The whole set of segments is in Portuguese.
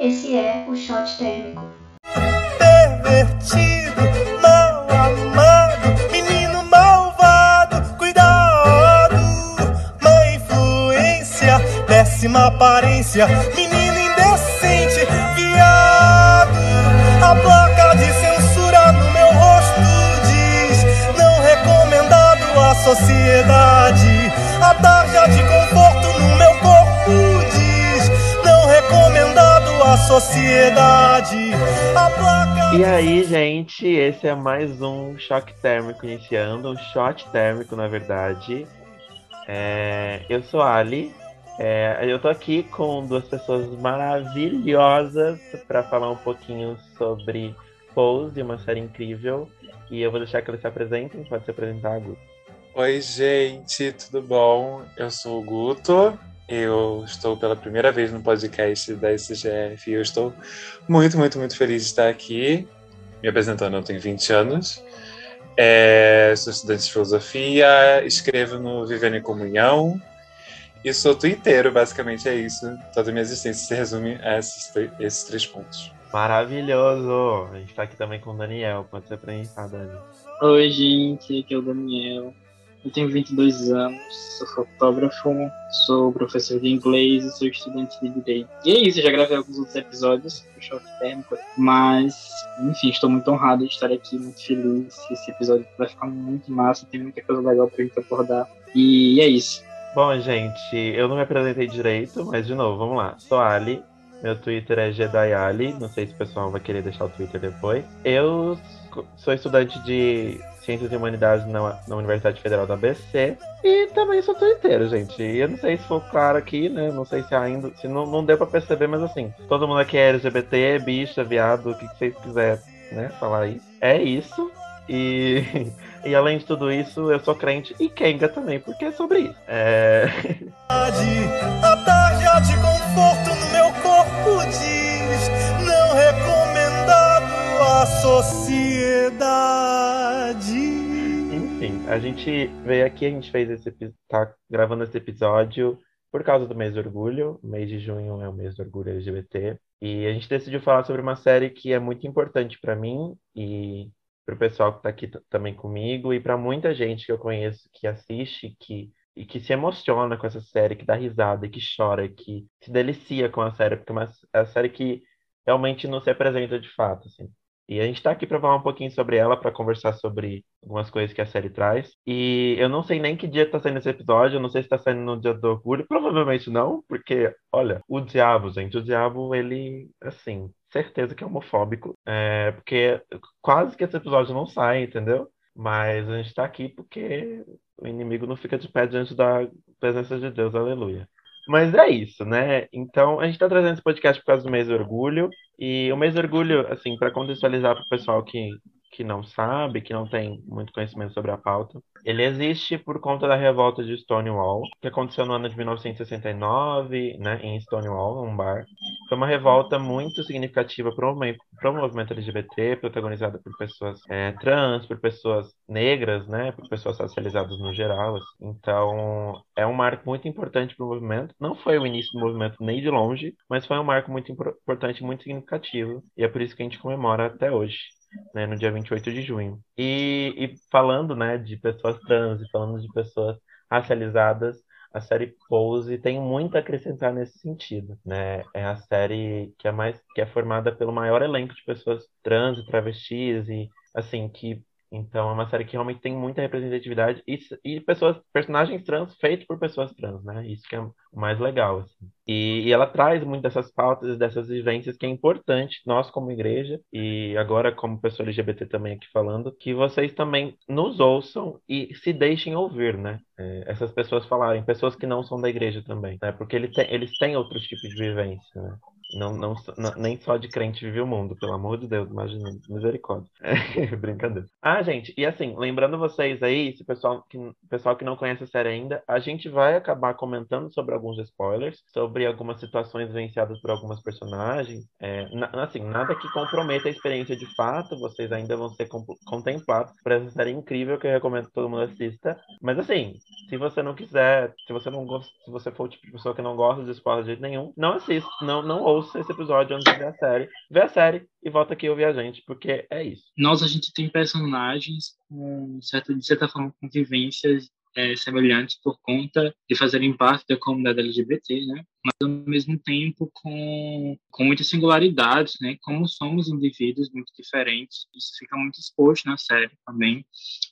Esse é o Shot Térmico. Pervertido, mal amado, menino malvado, cuidado. Má influência, péssima aparência, menino indecente, viado. A placa de censura no meu rosto diz: não recomendado à sociedade. Sociedade. A placa E aí, gente, esse é mais um choque térmico iniciando, um shot térmico, na verdade. É, eu sou a Ali. É, eu tô aqui com duas pessoas maravilhosas para falar um pouquinho sobre Pose, uma série incrível. E eu vou deixar que eles se apresentem. Pode se apresentar, Gu. Oi, gente, tudo bom? Eu sou o Guto. Eu estou pela primeira vez no podcast da SGF e eu estou muito, muito, muito feliz de estar aqui. Me apresentando, eu tenho 20 anos. É, sou estudante de filosofia, escrevo no Vivendo em Comunhão e sou twitteiro, basicamente é isso. Toda a minha existência se resume a esses, esses três pontos. Maravilhoso! A gente tá aqui também com o Daniel. Pode se apresentar, Dani. Oi, gente, aqui é o Daniel. Eu tenho 22 anos, sou fotógrafo, sou professor de inglês e sou estudante de direito. E é isso, já gravei alguns outros episódios do Choque Térmico, mas, enfim, estou muito honrado de estar aqui, muito feliz. Esse episódio vai ficar muito massa, tem muita coisa legal pra gente abordar. E é isso. Bom, gente, eu não me apresentei direito, mas de novo, vamos lá. Sou Ali, meu Twitter é JediAli, não sei se o pessoal vai querer deixar o Twitter depois. Eu sou estudante de Ciências e Humanidades na, na Universidade Federal da ABC e também sou twitteiro, gente. E eu não sei se ficou claro aqui, né? Não sei se ainda, se não, não deu pra perceber, mas assim, todo mundo aqui é LGBT, bicha, viado, o que, que vocês quiserem, né, falar aí. É isso. E, e além de tudo isso, eu sou crente e Kenga também, porque é sobre isso. É... A de conforto no meu corpo diz: não recomendado à sociedade. A gente veio aqui, a gente fez esse tá gravando esse episódio por causa do mês do orgulho. O mês de junho é o mês do orgulho LGBT. E a gente decidiu falar sobre uma série que é muito importante para mim e para o pessoal que tá aqui também comigo e para muita gente que eu conheço que assiste, que e que se emociona com essa série, que dá risada, que chora, que se delicia com a série, porque é uma é a série que realmente nos representa de fato, assim. E a gente tá aqui para falar um pouquinho sobre ela, para conversar sobre algumas coisas que a série traz. E eu não sei nem que dia tá saindo esse episódio, eu não sei se tá saindo no dia do orgulho, provavelmente não, porque, olha, o diabo, gente, o diabo, ele, assim, certeza que é homofóbico, é, porque quase que esse episódio não sai, entendeu? Mas a gente tá aqui porque o inimigo não fica de pé diante da presença de Deus, aleluia. Mas é isso, né? Então, a gente tá trazendo esse podcast por causa do mês do orgulho. E o mês do orgulho, assim, para contextualizar para o pessoal que, que não sabe, que não tem muito conhecimento sobre a pauta, ele existe por conta da revolta de Stonewall, que aconteceu no ano de 1969, né, em Stonewall, um bar. Foi uma revolta muito significativa para o movimento, LGBT, protagonizada por pessoas é, trans, por pessoas negras, né, por pessoas racializadas no geral. assim. Então, é um marco muito importante para o movimento. Não foi o início do movimento nem de longe, mas foi um marco muito impor- importante, muito significativo. E é por isso que a gente comemora até hoje. Né, no dia 28 de junho. E, e falando, né, de pessoas trans e falando de pessoas racializadas, a série Pose tem muito a acrescentar nesse sentido, né? É a série que é mais que é formada pelo maior elenco de pessoas trans e travestis e assim que então é uma série que realmente tem muita representatividade e, e pessoas personagens trans feitos por pessoas trans, né? Isso que é o mais legal assim. E, e ela traz muito dessas pautas, dessas vivências que é importante nós como igreja e agora como pessoa LGBT também aqui falando que vocês também nos ouçam e se deixem ouvir, né? É, essas pessoas falarem, pessoas que não são da igreja também, né? Porque ele eles têm outros tipos de vivência, né? Não, não, nem só de crente vive o mundo, pelo amor de Deus, imagina, misericórdia. É, brincadeira. Ah, gente, e assim, lembrando vocês aí, se pessoal que, pessoal que não conhece a série ainda, a gente vai acabar comentando sobre alguns spoilers, sobre algumas situações vivenciadas por algumas personagens. É, na- assim, nada que comprometa a experiência de fato, vocês ainda vão ser contemplados por essa série incrível que eu recomendo que todo mundo assista. Mas assim, Se você não quiser, se você não gosta, se você for o tipo de pessoa que não gosta de spoiler de jeito nenhum, não assista, não, não ouça esse episódio antes de ver a série. Vê a série e volta aqui ouvir a gente, porque é isso. Nós, a gente tem personagens com, certa, de certa forma, convivências é, semelhantes por conta de fazerem parte da comunidade LGBT, né? Mas ao mesmo tempo com, com muitas singularidades, né? Como somos indivíduos muito diferentes, isso fica muito exposto na série também.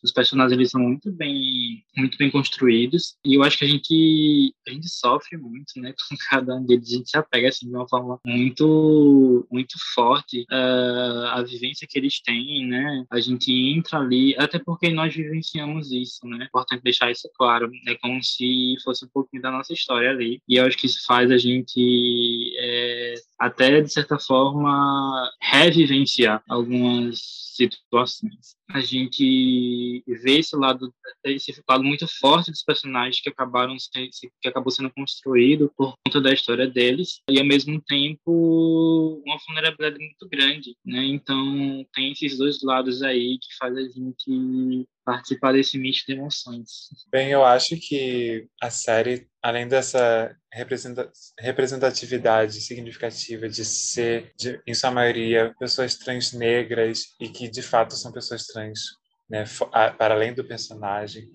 Os personagens eles são muito bem muito bem construídos e eu acho que a gente a gente sofre muito, né? Com cada um deles a gente se apega assim de uma forma muito muito forte uh, a vivência que eles têm, né? A gente entra ali até porque nós vivenciamos isso, né? É importante deixar isso claro. É como se fosse um pouquinho da nossa história ali. E eu acho que isso faz a gente é, até, de certa forma, revivenciar algumas situações. A gente vê esse lado, esse lado muito forte dos personagens que acabaram que acabou sendo construído por conta da história deles e ao mesmo tempo uma vulnerabilidade muito grande, né? Então tem esses dois lados aí que faz a gente participar desse misto de emoções. Bem, eu acho que a série, além dessa representatividade significativa de ser, de, em sua maioria, pessoas trans negras e que de fato são pessoas trans, né, para além do personagem,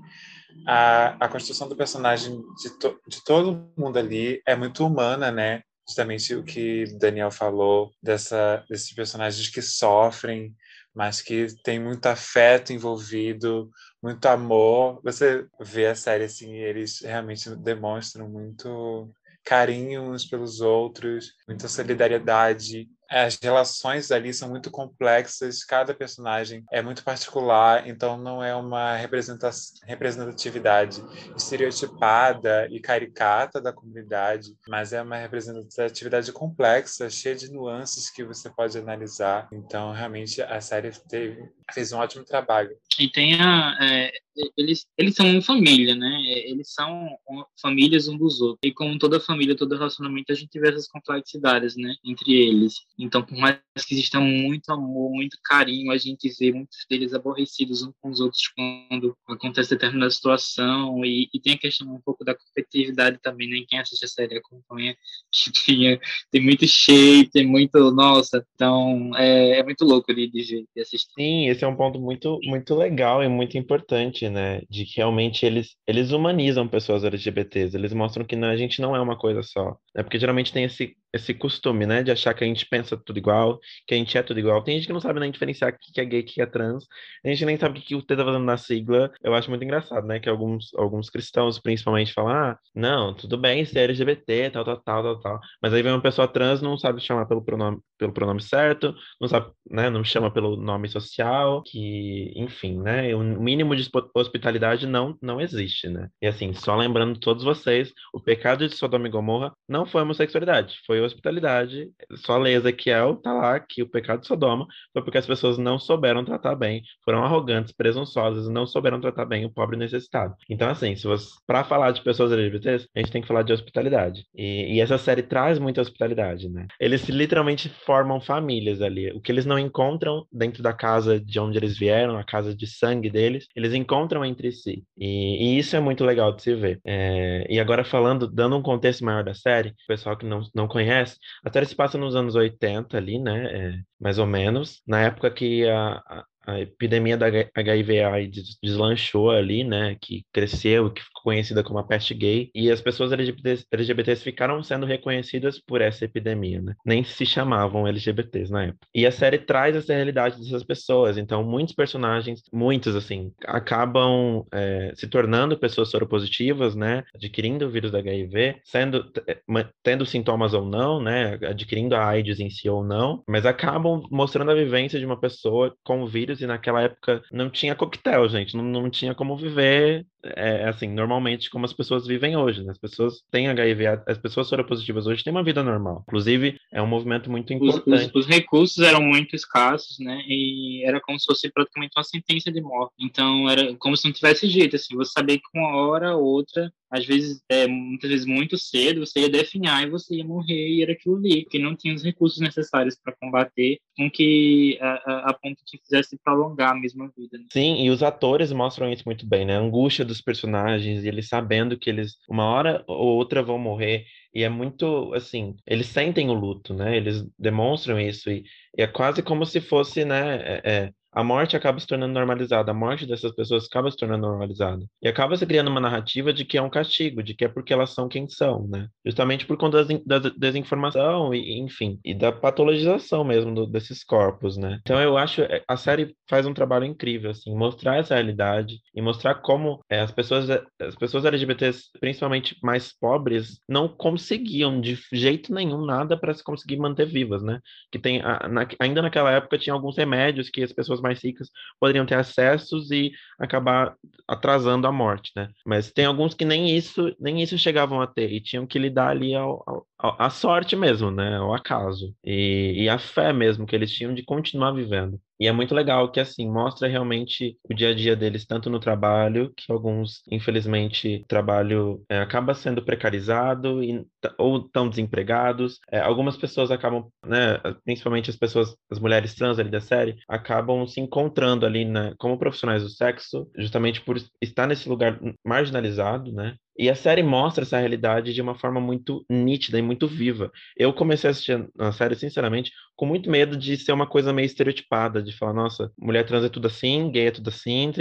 a, a construção do personagem de, to, de todo mundo ali é muito humana, né? Justamente o que Daniel falou dessa, desses personagens que sofrem, mas que tem muito afeto envolvido, muito amor. Você vê a série assim, eles realmente demonstram muito carinho uns pelos outros, muita solidariedade. As relações ali são muito complexas, cada personagem é muito particular, então não é uma representatividade estereotipada e caricata da comunidade, mas é uma representatividade complexa, cheia de nuances que você pode analisar. Então, realmente, a série teve, fez um ótimo trabalho. E tem a, é, eles, eles são uma família, né? Eles são famílias um dos outros. E como toda família, todo relacionamento, a gente vê essas complexidades, né? Entre eles. Então, por mais que exista muito amor, muito carinho, a gente vê muitos deles aborrecidos uns com os outros quando acontece determinada situação. E, e tem a questão um pouco da competitividade também, né? Quem assiste a série acompanha que tem, tem muito shape, tem muito. Nossa, então é, é muito louco de, de, de assistir. Sim, esse é um ponto muito, muito legal e muito importante, né? De que realmente eles, eles humanizam pessoas LGBTs, eles mostram que a gente não é uma coisa só. Né? Porque geralmente tem esse, esse costume, né? De achar que a gente pensa tudo igual, que a gente é tudo igual. Tem gente que não sabe nem diferenciar o que é gay, o que é trans. A gente nem sabe o que o T tá fazendo na sigla. Eu acho muito engraçado, né? Que alguns, alguns cristãos, principalmente, falam: ah, não, tudo bem ser LGBT, tal, tal, tal, tal, tal. Mas aí vem uma pessoa trans, não sabe chamar pelo pronome, pelo pronome certo, não sabe, né? Não chama pelo nome social, que, enfim, né? O mínimo de hospitalidade não, não existe, né? E assim, só lembrando todos vocês, o pecado de Sodoma e Gomorra não foi homossexualidade, foi hospitalidade. Só lê Ezequiel, tá lá que o pecado de Sodoma foi porque as pessoas não souberam tratar bem, foram arrogantes, presunçosas, não souberam tratar bem o pobre necessitado. Então, assim, se você, para falar de pessoas LGBTs, a gente tem que falar de hospitalidade. E, e essa série traz muita hospitalidade, né? Eles literalmente formam famílias ali. O que eles não encontram dentro da casa de onde eles vieram, a casa de sangue deles, eles encontram entre si. E, e isso é muito legal de se ver. É, e agora falando, dando um contexto maior da série, o pessoal que não, não conhece, a série se passa nos anos 80 ali, né? É, mais ou menos, na época que a, a epidemia da HIV/AIDS deslanchou ali, né, que cresceu, que ficou conhecida como a peste gay, e as pessoas LGBTs, LGBTs ficaram sendo reconhecidas por essa epidemia, né? Nem se chamavam LGBTs na época. E a série traz essa realidade dessas pessoas, então muitos personagens, muitos assim, acabam é, se tornando pessoas soropositivas, né, adquirindo o vírus da HIV, sendo é, tendo sintomas ou não, né, adquirindo a AIDS em si ou não, mas acabam mostrando a vivência de uma pessoa com o vírus e naquela época não tinha coquetel, gente, não, não tinha como viver é, assim, normalmente como as pessoas vivem hoje, né? As pessoas têm HIV, as pessoas soropositivas hoje têm uma vida normal. Inclusive, é um movimento muito importante. Os, os, os, recursos eram muito escassos, né? E era como se fosse praticamente uma sentença de morte. Então, era como se não tivesse jeito, assim, você sabia que uma hora ou outra às vezes, é, muitas vezes muito cedo, você ia definhar e você ia morrer e era aquilo ali, que não tinha os recursos necessários para combater, com que a, a, a, ponto que fizesse prolongar a mesma vida. Né? Sim, e os atores mostram isso muito bem, né? A angústia dos personagens, e eles sabendo que eles, uma hora ou outra, vão morrer. E é muito, assim, eles sentem o luto, né? Eles demonstram isso. E, e é quase como se fosse, né? É, é, a morte acaba se tornando normalizada, a morte dessas pessoas acaba se tornando normalizada. E acaba se criando uma narrativa de que é um castigo, de que é porque elas são quem são, né? Justamente por conta da desinformação e, enfim, e da patologização mesmo do, desses corpos, né? Então eu acho é, a série faz um trabalho incrível, assim, mostrar essa realidade e mostrar como é, as pessoas as pessoas LGBTs, principalmente mais pobres, não conseguiam de jeito nenhum nada para se conseguir manter vivas, né? Que tem a, na, ainda naquela época tinha alguns remédios que as pessoas mais ricas poderiam ter acessos e acabar atrasando a morte, né? Mas tem alguns que nem isso, nem isso chegavam a ter e tinham que lidar ali ao, ao, à sorte mesmo, né? Ao acaso e, e a fé mesmo que eles tinham de continuar vivendo. E é muito legal que, assim, mostra realmente o dia a dia deles, tanto no trabalho, que alguns, infelizmente, o trabalho é, acaba sendo precarizado e, ou estão desempregados. É, algumas pessoas acabam, né, principalmente as pessoas, as mulheres trans ali da série, acabam se encontrando ali, né, como profissionais do sexo, justamente por estar nesse lugar marginalizado, né? E a série mostra essa realidade de uma forma muito nítida e muito viva. Eu comecei a assistir a série, sinceramente, com muito medo de ser uma coisa meio estereotipada, de falar, nossa, mulher trans é tudo assim, gay é tudo assim,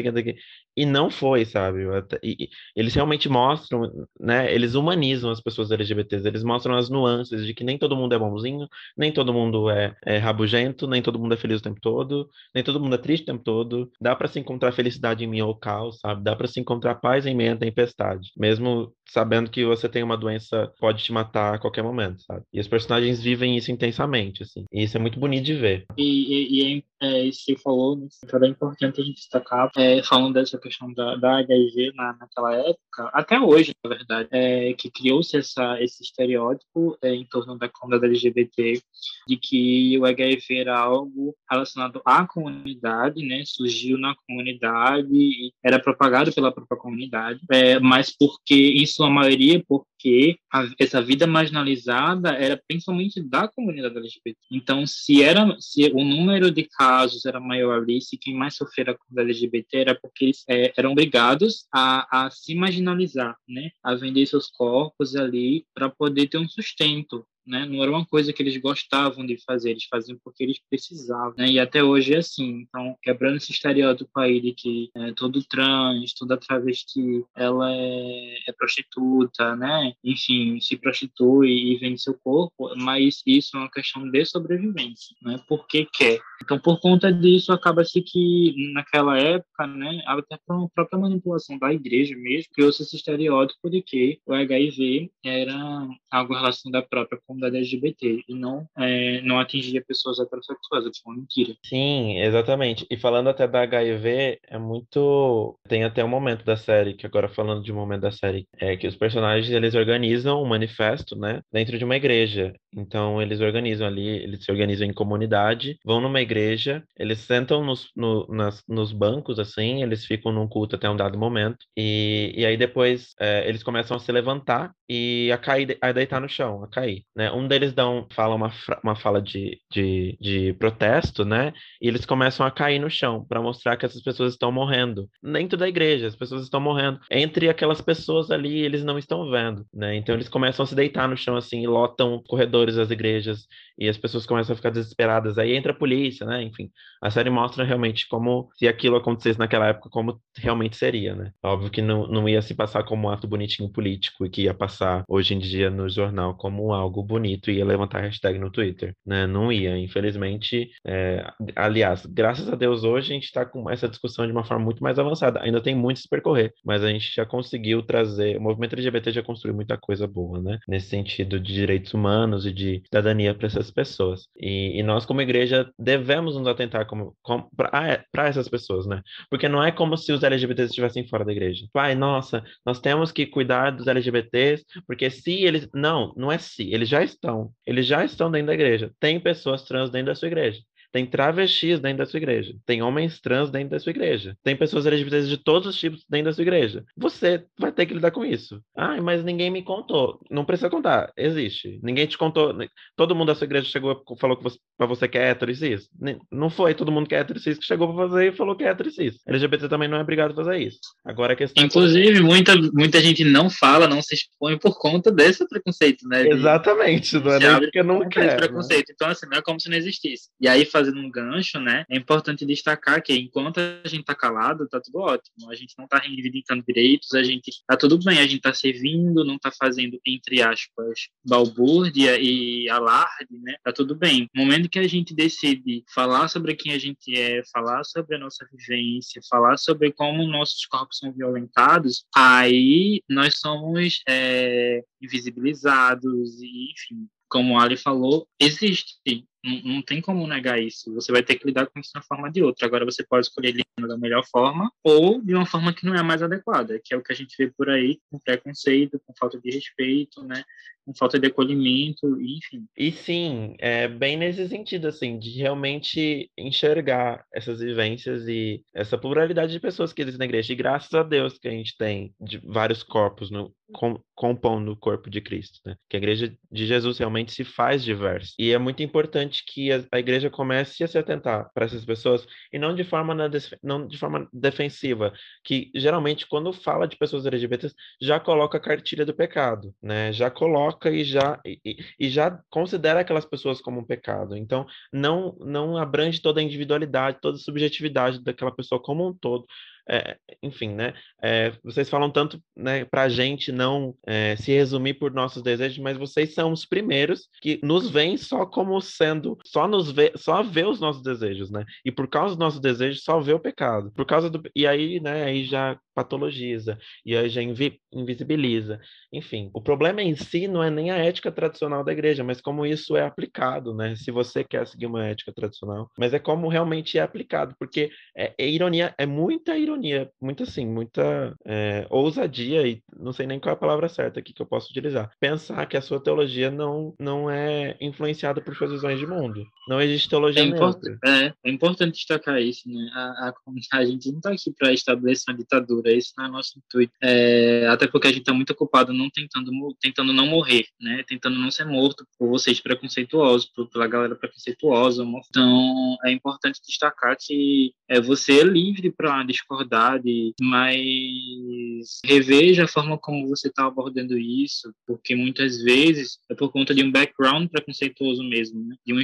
e não foi, sabe? E, eles realmente mostram, né? Eles humanizam as pessoas LGBTs, eles mostram as nuances de que nem todo mundo é bonzinho, nem todo mundo é, é rabugento, nem todo mundo é feliz o tempo todo, nem todo mundo é triste o tempo todo. Dá para se encontrar felicidade em meio ao caos, sabe? Dá para se encontrar paz em meio à tempestade, mesmo sabendo que você tem uma doença pode te matar a qualquer momento, sabe? E os personagens vivem isso intensamente, assim. E isso é muito bonito de ver. E, e, e é, é, falou, né? É importante a gente destacar, é, falando dessa questão da, da HIV na, naquela época, até hoje, na verdade, é, que criou-se esse estereótipo é, em torno da comunidade LGBT, de que o HIV era algo relacionado à comunidade, né? Surgiu na comunidade era propagado pela própria comunidade, é, mas porque, em sua maioria, porque a, essa vida marginalizada era principalmente da comunidade LGBT. Então, se era se o número de casos era maior ali, se quem mais sofria com a LGBT era porque eles é, eram obrigados a, a se marginalizar, né? A vender seus corpos ali para poder ter um sustento né? Não era uma coisa que eles gostavam de fazer, eles faziam porque eles precisavam, né? E até hoje é assim. Então, quebrando esse estereótipo aí de que é, todo trans, toda travesti, ela é, é, prostituta, né? Enfim, se prostitui e vende seu corpo, mas isso é uma questão de sobrevivência, né? Porque quer. Então, por conta disso, acaba-se que naquela época, né, até por própria manipulação da igreja mesmo, criou-se esse estereótipo de que o HIV era algo relacionado à própria comunidade LGBT e não, é, não atingia pessoas heterossexuais, é uma mentira. Sim, exatamente. E falando até da HIV, é muito. Tem até um momento da série, que agora falando de um momento da série, é que os personagens eles organizam um manifesto, né, dentro de uma igreja. Então eles organizam ali, eles se organizam em comunidade, vão numa igreja, eles sentam nos, no, nas, nos bancos, assim, eles ficam num culto até um dado momento, e, e aí depois é, eles começam a se levantar e a cair, a deitar no chão, a cair, né? Um deles um, fala uma, uma fala de, de, de protesto, né? E eles começam a cair no chão para mostrar que essas pessoas estão morrendo. Dentro da igreja, as pessoas estão morrendo. Entre aquelas pessoas ali, eles não estão vendo, né? Então eles começam a se deitar no chão assim, lotam corredores das igrejas e as pessoas começam a ficar desesperadas. Aí entra a polícia, né? Enfim, a série mostra realmente como se aquilo acontecesse naquela época, como realmente seria, né? Óbvio que não, não ia se passar como um ato bonitinho político e que ia passar hoje em dia no jornal como algo bonito e ia levantar hashtag no Twitter, né? Não ia, infelizmente. É... Aliás, graças a Deus hoje a gente está com essa discussão de uma forma muito mais avançada. Ainda tem muito a se percorrer, mas a gente já conseguiu trazer. O movimento LGBT já construiu muita coisa boa, né? Nesse sentido de direitos humanos e de cidadania para essas pessoas. E, e, nós, como igreja, devemos nos atentar como, como para ah, é, essas pessoas, né? Porque não é como se os LGBTs estivessem fora da igreja. Pai, nossa, nós temos que cuidar dos LGBTs, porque se eles. Não, não é se, eles já estão. Eles já estão dentro da igreja. Tem pessoas trans dentro da sua igreja. Tem travestis dentro da sua igreja. Tem homens trans dentro da sua igreja. Tem pessoas LGBTs de todos os tipos dentro da sua igreja. Você vai ter que lidar com isso. Ah, mas ninguém me contou. Não precisa contar. Existe. Ninguém te contou. Todo mundo da sua igreja chegou e falou que você, pra você que é hétero e cis. Não foi todo mundo que é hétero e cis que chegou pra fazer e falou que é hétero e cis. LGBT também não é obrigado a fazer isso. Agora a questão. É Inclusive, é... muita, muita gente não fala, não se expõe por conta desse preconceito, né? Exatamente. Não é nem porque não quer. Né? preconceito. Né? Então, assim, não é como se não existisse. E aí, fazendo um gancho, né? É importante destacar que enquanto a gente tá calado, tá tudo ótimo. A gente não tá reivindicando direitos, a gente tá tudo bem, a gente tá servindo, não tá fazendo, entre aspas, balbúrdia e alarde, né? Tá tudo bem. No momento que a gente decide falar sobre quem a gente é, falar sobre a nossa vivência, falar sobre como nossos corpos são violentados, aí nós somos é, invisibilizados e, enfim, como o Ali falou, existe não, não, tem como negar isso. Você vai ter que lidar com isso de uma forma ou de outra. Agora você pode escolher lidar da melhor forma ou de uma forma que não é a mais adequada, que é o que a gente vê por aí, com preconceito, com falta de respeito, né? Com falta de acolhimento, enfim. E sim, é bem nesse sentido, assim, de realmente enxergar essas vivências e essa pluralidade de pessoas que existem na igreja. E graças a Deus que a gente tem de vários corpos no, com, compondo o corpo de Cristo, né? Que a igreja de Jesus realmente se faz diversa. E é muito importante importante que a, igreja comece a se atentar para essas pessoas e não de forma na, não de forma defensiva, que geralmente quando fala de pessoas LGBTs já coloca a cartilha do pecado, né? Já coloca e já e, e já considera aquelas pessoas como um pecado. Então não não abrange toda a individualidade, toda a subjetividade daquela pessoa como um todo, é, enfim, né? É, vocês falam tanto né, para a gente não é, se resumir por nossos desejos, mas vocês são os primeiros que nos veem só como sendo, só nos vê, só vê os nossos desejos, né? E por causa dos nossos desejos, só vê o pecado. Por causa do e aí, né? Aí já patologiza e aí já invi, invisibiliza. Enfim, o problema em si não é nem a ética tradicional da igreja, mas como isso é aplicado, né? Se você quer seguir uma ética tradicional, mas é como realmente é aplicado, porque é, é ironia, é muita ironia muito assim, muita é, ousadia, e não sei nem qual é a palavra certa aqui que eu posso utilizar. Pensar que a sua teologia não, não é influenciada por suas visões de mundo. Não existe teologia é, import é, é, importante destacar isso, né? A, a, a gente não está aqui para estabelecer uma ditadura, esse não é nosso intuito. É, até porque a gente está muito ocupado não tentando, tentando não morrer, né? Tentando não ser morto por vocês preconceituosos, por, pela galera preconceituosa. Então, é importante destacar que é, você é livre para discordar verdade, mas reveja a forma como você está abordando isso, porque muitas vezes é por conta de um background preconceituoso mesmo, né? de, um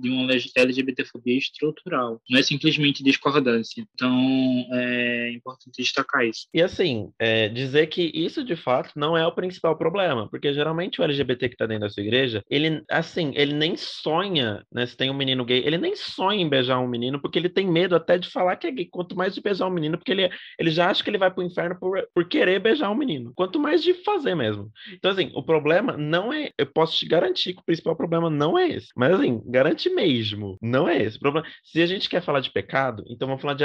de uma LGBTfobia estrutural, não é simplesmente discordância. Então, é importante destacar E assim, é, dizer que isso de fato não é o principal problema, porque geralmente o LGBT que está dentro da sua igreja, ele, assim, ele nem sonha, né? Se tem um menino gay, ele nem sonha em beijar um menino, porque ele tem medo até de falar que é gay. Quanto mais de beijar um menino, porque ele, ele já acha que ele vai pro inferno por, por querer beijar um menino. Quanto mais de fazer mesmo. Então, assim, o problema não é. Eu posso te garantir que o principal problema não é esse. Mas, assim, garante mesmo. Não é esse. O problema, se a gente quer falar de pecado, então vamos falar de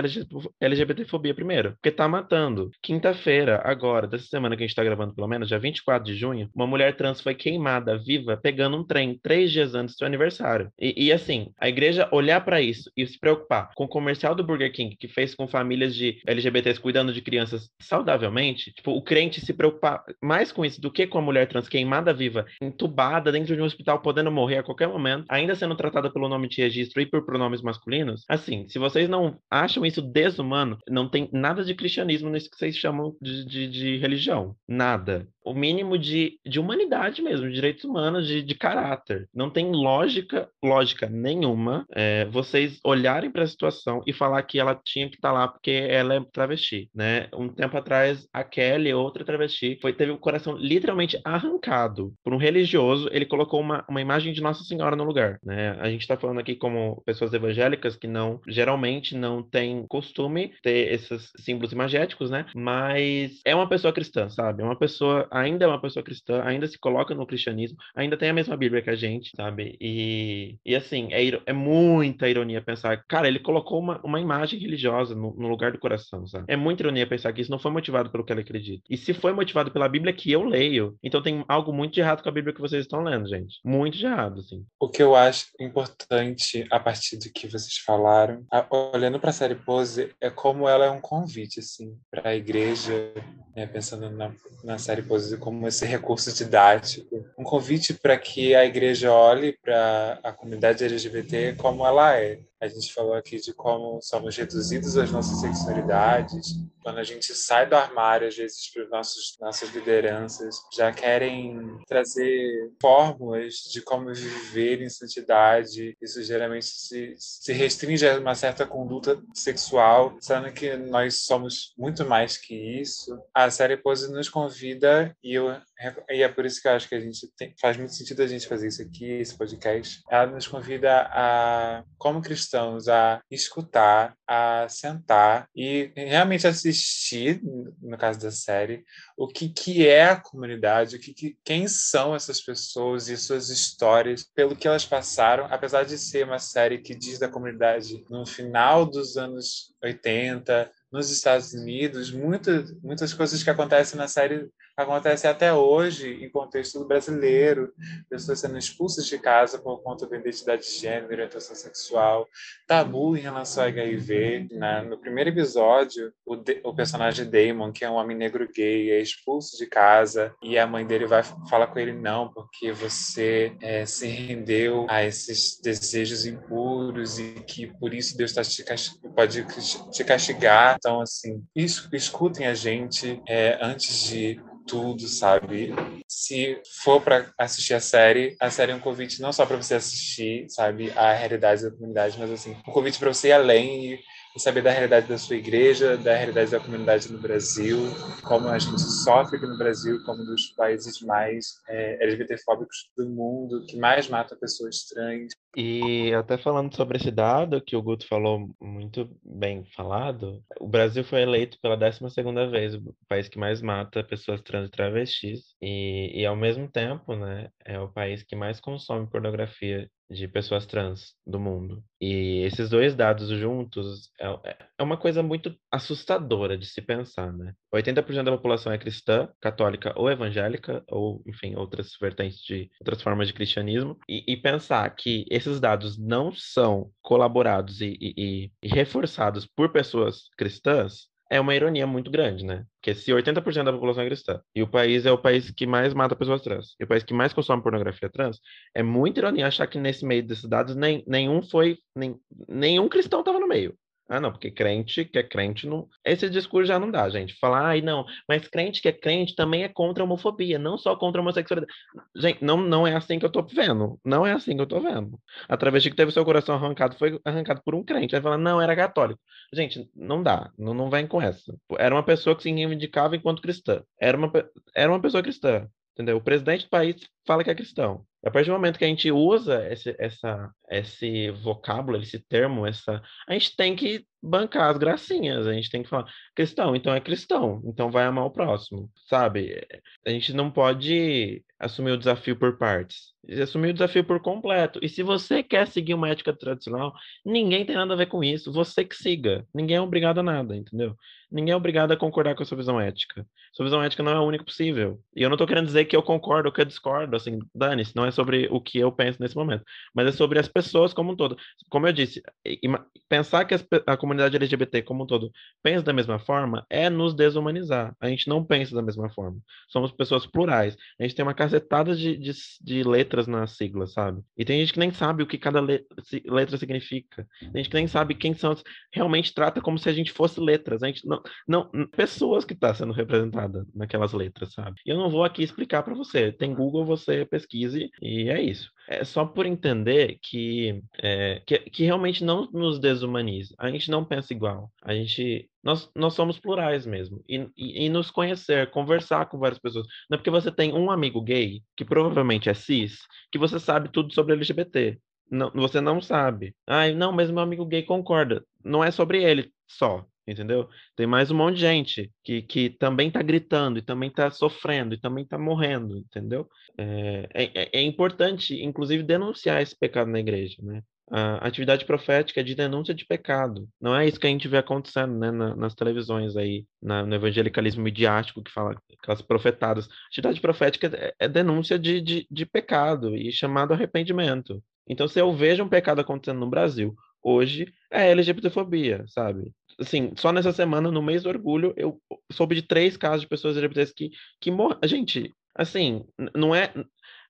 LGBTfobia primeiro. Porque tá matando. Quinta-feira, agora, dessa semana que a gente tá gravando, pelo menos, dia 24 de junho, uma mulher trans foi queimada viva pegando um trem três dias antes do seu aniversário. E, e assim, a igreja olhar para isso e se preocupar com o comercial do Burger King que fez com famílias de LGBTs cuidando de crianças saudavelmente, tipo, o crente se preocupar mais com isso do que com a mulher trans queimada viva, entubada dentro de um hospital, podendo morrer a qualquer momento, ainda sendo tratada pelo nome de registro e por pronomes masculinos, assim, se vocês não acham isso desumano, não tem nada de cristianismo nisso que vocês chamam de, de, de religião. Nada o mínimo de, de humanidade mesmo, de direitos humanos, de, de caráter. Não tem lógica, lógica nenhuma é, vocês olharem para a situação e falar que ela tinha que estar tá lá porque ela é travesti, né? Um tempo atrás, a Kelly, outra travesti, foi, teve o coração literalmente arrancado por um religioso. Ele colocou uma, uma imagem de Nossa Senhora no lugar, né? A gente está falando aqui como pessoas evangélicas que não, geralmente não tem costume ter esses símbolos imagéticos, né? Mas é uma pessoa cristã, sabe? É uma pessoa ainda é uma pessoa cristã, ainda se coloca no cristianismo, ainda tem a mesma Bíblia que a gente, sabe? E, e assim, é, é muita ironia pensar, cara, ele colocou uma, uma imagem religiosa no, no, lugar do coração, sabe? É muita ironia pensar que isso não foi motivado pelo que ele acredita. E se foi motivado pela Bíblia que eu leio, então tem algo muito de errado com a Bíblia que vocês estão lendo, gente. Muito de errado, assim. O que eu acho importante a partir do que vocês falaram, a, olhando para a série Pose, é como ela é um convite, assim, para a igreja, né, pensando na, na série Pose como esse recurso didático, um convite para que a igreja olhe para a comunidade LGBT como ela é, a gente falou aqui de como somos reduzidos às nossas sexualidades. Quando a gente sai do armário, às vezes, para nossos nossas lideranças, já querem trazer fórmulas de como viver em santidade. Isso geralmente se, se restringe a uma certa conduta sexual, sendo que nós somos muito mais que isso. A série Pose nos convida, e, eu, e é por isso que eu acho que a gente tem, faz muito sentido a gente fazer isso aqui, esse podcast. Ela nos convida a, como cristãos, a escutar, a sentar e realmente assistir, no caso da série, o que, que é a comunidade, o que, que, quem são essas pessoas e suas histórias, pelo que elas passaram, apesar de ser uma série que diz da comunidade no final dos anos 80, nos Estados Unidos, muitas, muitas coisas que acontecem na série acontecem até hoje em contexto brasileiro, pessoas sendo expulsas de casa por conta da identidade de gênero, orientação sexual, tabu em relação ao HIV. Né? No primeiro episódio, o, de, o personagem Damon, que é um homem negro gay, é expulso de casa e a mãe dele vai falar com ele não, porque você é, se rendeu a esses desejos impuros e que por isso Deus tá te, pode te castigar então, assim, escutem a gente é, antes de tudo, sabe? Se for para assistir a série, a série é um convite não só para você assistir, sabe, a realidade da comunidade, mas assim, um convite para você ir além e e saber da realidade da sua igreja, da realidade da comunidade no Brasil, como a gente sofre aqui no Brasil, como um dos países mais é, LGBTfóbicos do mundo, que mais mata pessoas trans. E até falando sobre esse dado que o Guto falou muito bem falado, o Brasil foi eleito pela 12 segunda vez o país que mais mata pessoas trans e travestis e, e ao mesmo tempo, né, é o país que mais consome pornografia de pessoas trans do mundo. E esses dois dados juntos é, é, é uma coisa muito assustadora de se pensar, né? 80% da população é cristã, católica ou evangélica, ou, enfim, outras vertentes de outras formas de cristianismo, e, e pensar que esses dados não são colaborados e, e, e reforçados por pessoas cristãs é uma ironia muito grande, né? Porque se 80% da população é cristã e o país é o país que mais mata pessoas trans, e o país que mais consome pornografia trans, é muito ironia achar que nesse meio desses dados nem, nenhum foi, nem, nenhum cristão estava no meio. Ah, não, porque crente que é crente não. Esse discurso já não dá, gente. Falar, ai, não, mas crente que é crente também é contra a homofobia, não só contra a homossexualidade. Gente, não, não é assim que eu tô vendo. Não é assim que eu tô vendo. A travesti que teve seu coração arrancado foi arrancado por um crente. Aí fala, não, era católico. Gente, não dá. Não, não vem com essa. Era uma pessoa que se reivindicava enquanto cristã. Era uma, era uma pessoa cristã. Entendeu? O presidente do país fala que é cristão. A partir do momento que a gente usa esse, essa, esse vocábulo, esse termo, essa, a gente tem que bancar as gracinhas, a gente tem que falar, cristão, então é cristão, então vai amar o próximo, sabe? A gente não pode assumir o desafio por partes, assumir o desafio por completo. E se você quer seguir uma ética tradicional, ninguém tem nada a ver com isso, você que siga, ninguém é obrigado a nada, entendeu? Ninguém é obrigado a concordar com a sua visão ética. Sua visão ética não é a única possível. E eu não tô querendo dizer que eu concordo ou que eu discordo, assim, dane-se, não é sobre o que eu penso nesse momento, mas é sobre as pessoas como um todo. Como eu disse, pensar que a comunidade LGBT como um todo pensa da mesma forma é nos desumanizar. A gente não pensa da mesma forma. Somos pessoas plurais. A gente tem uma cacetada de, de, de letras na sigla, sabe? E tem gente que nem sabe o que cada letra significa. Tem gente que nem sabe quem são. Realmente trata como se a gente fosse letras. A gente não, não pessoas que está sendo representada naquelas letras, sabe? Eu não vou aqui explicar para você. Tem Google, você pesquise e é isso. É só por entender que, é, que, que, realmente não nos desumaniza. A gente não pensa igual. A gente. Nós, nós somos plurais mesmo. E, e, e, nos conhecer, conversar com várias pessoas. Não é porque você tem um amigo gay, que provavelmente é cis, que você sabe tudo sobre LGBT. Não, você não sabe. Ai, não, mas meu amigo gay concorda. Não é sobre ele só. Entendeu? Tem mais um monte de gente que, que também tá gritando, e também tá sofrendo, e também tá morrendo, entendeu? É, é, é importante, inclusive, denunciar esse pecado na igreja, né? A atividade profética é de denúncia de pecado. Não é isso que a gente vê acontecendo né, na, nas televisões aí, na, no evangelicalismo midiático que fala aquelas profetadas. Atividade profética é, é denúncia de, de, de pecado e chamado arrependimento. Então, se eu vejo um pecado acontecendo no Brasil hoje, é LGBTfobia, sabe? Assim, só nessa semana, no mês do orgulho, eu soube de três casos de pessoas LGBTs que, que morreram. Gente, assim, não é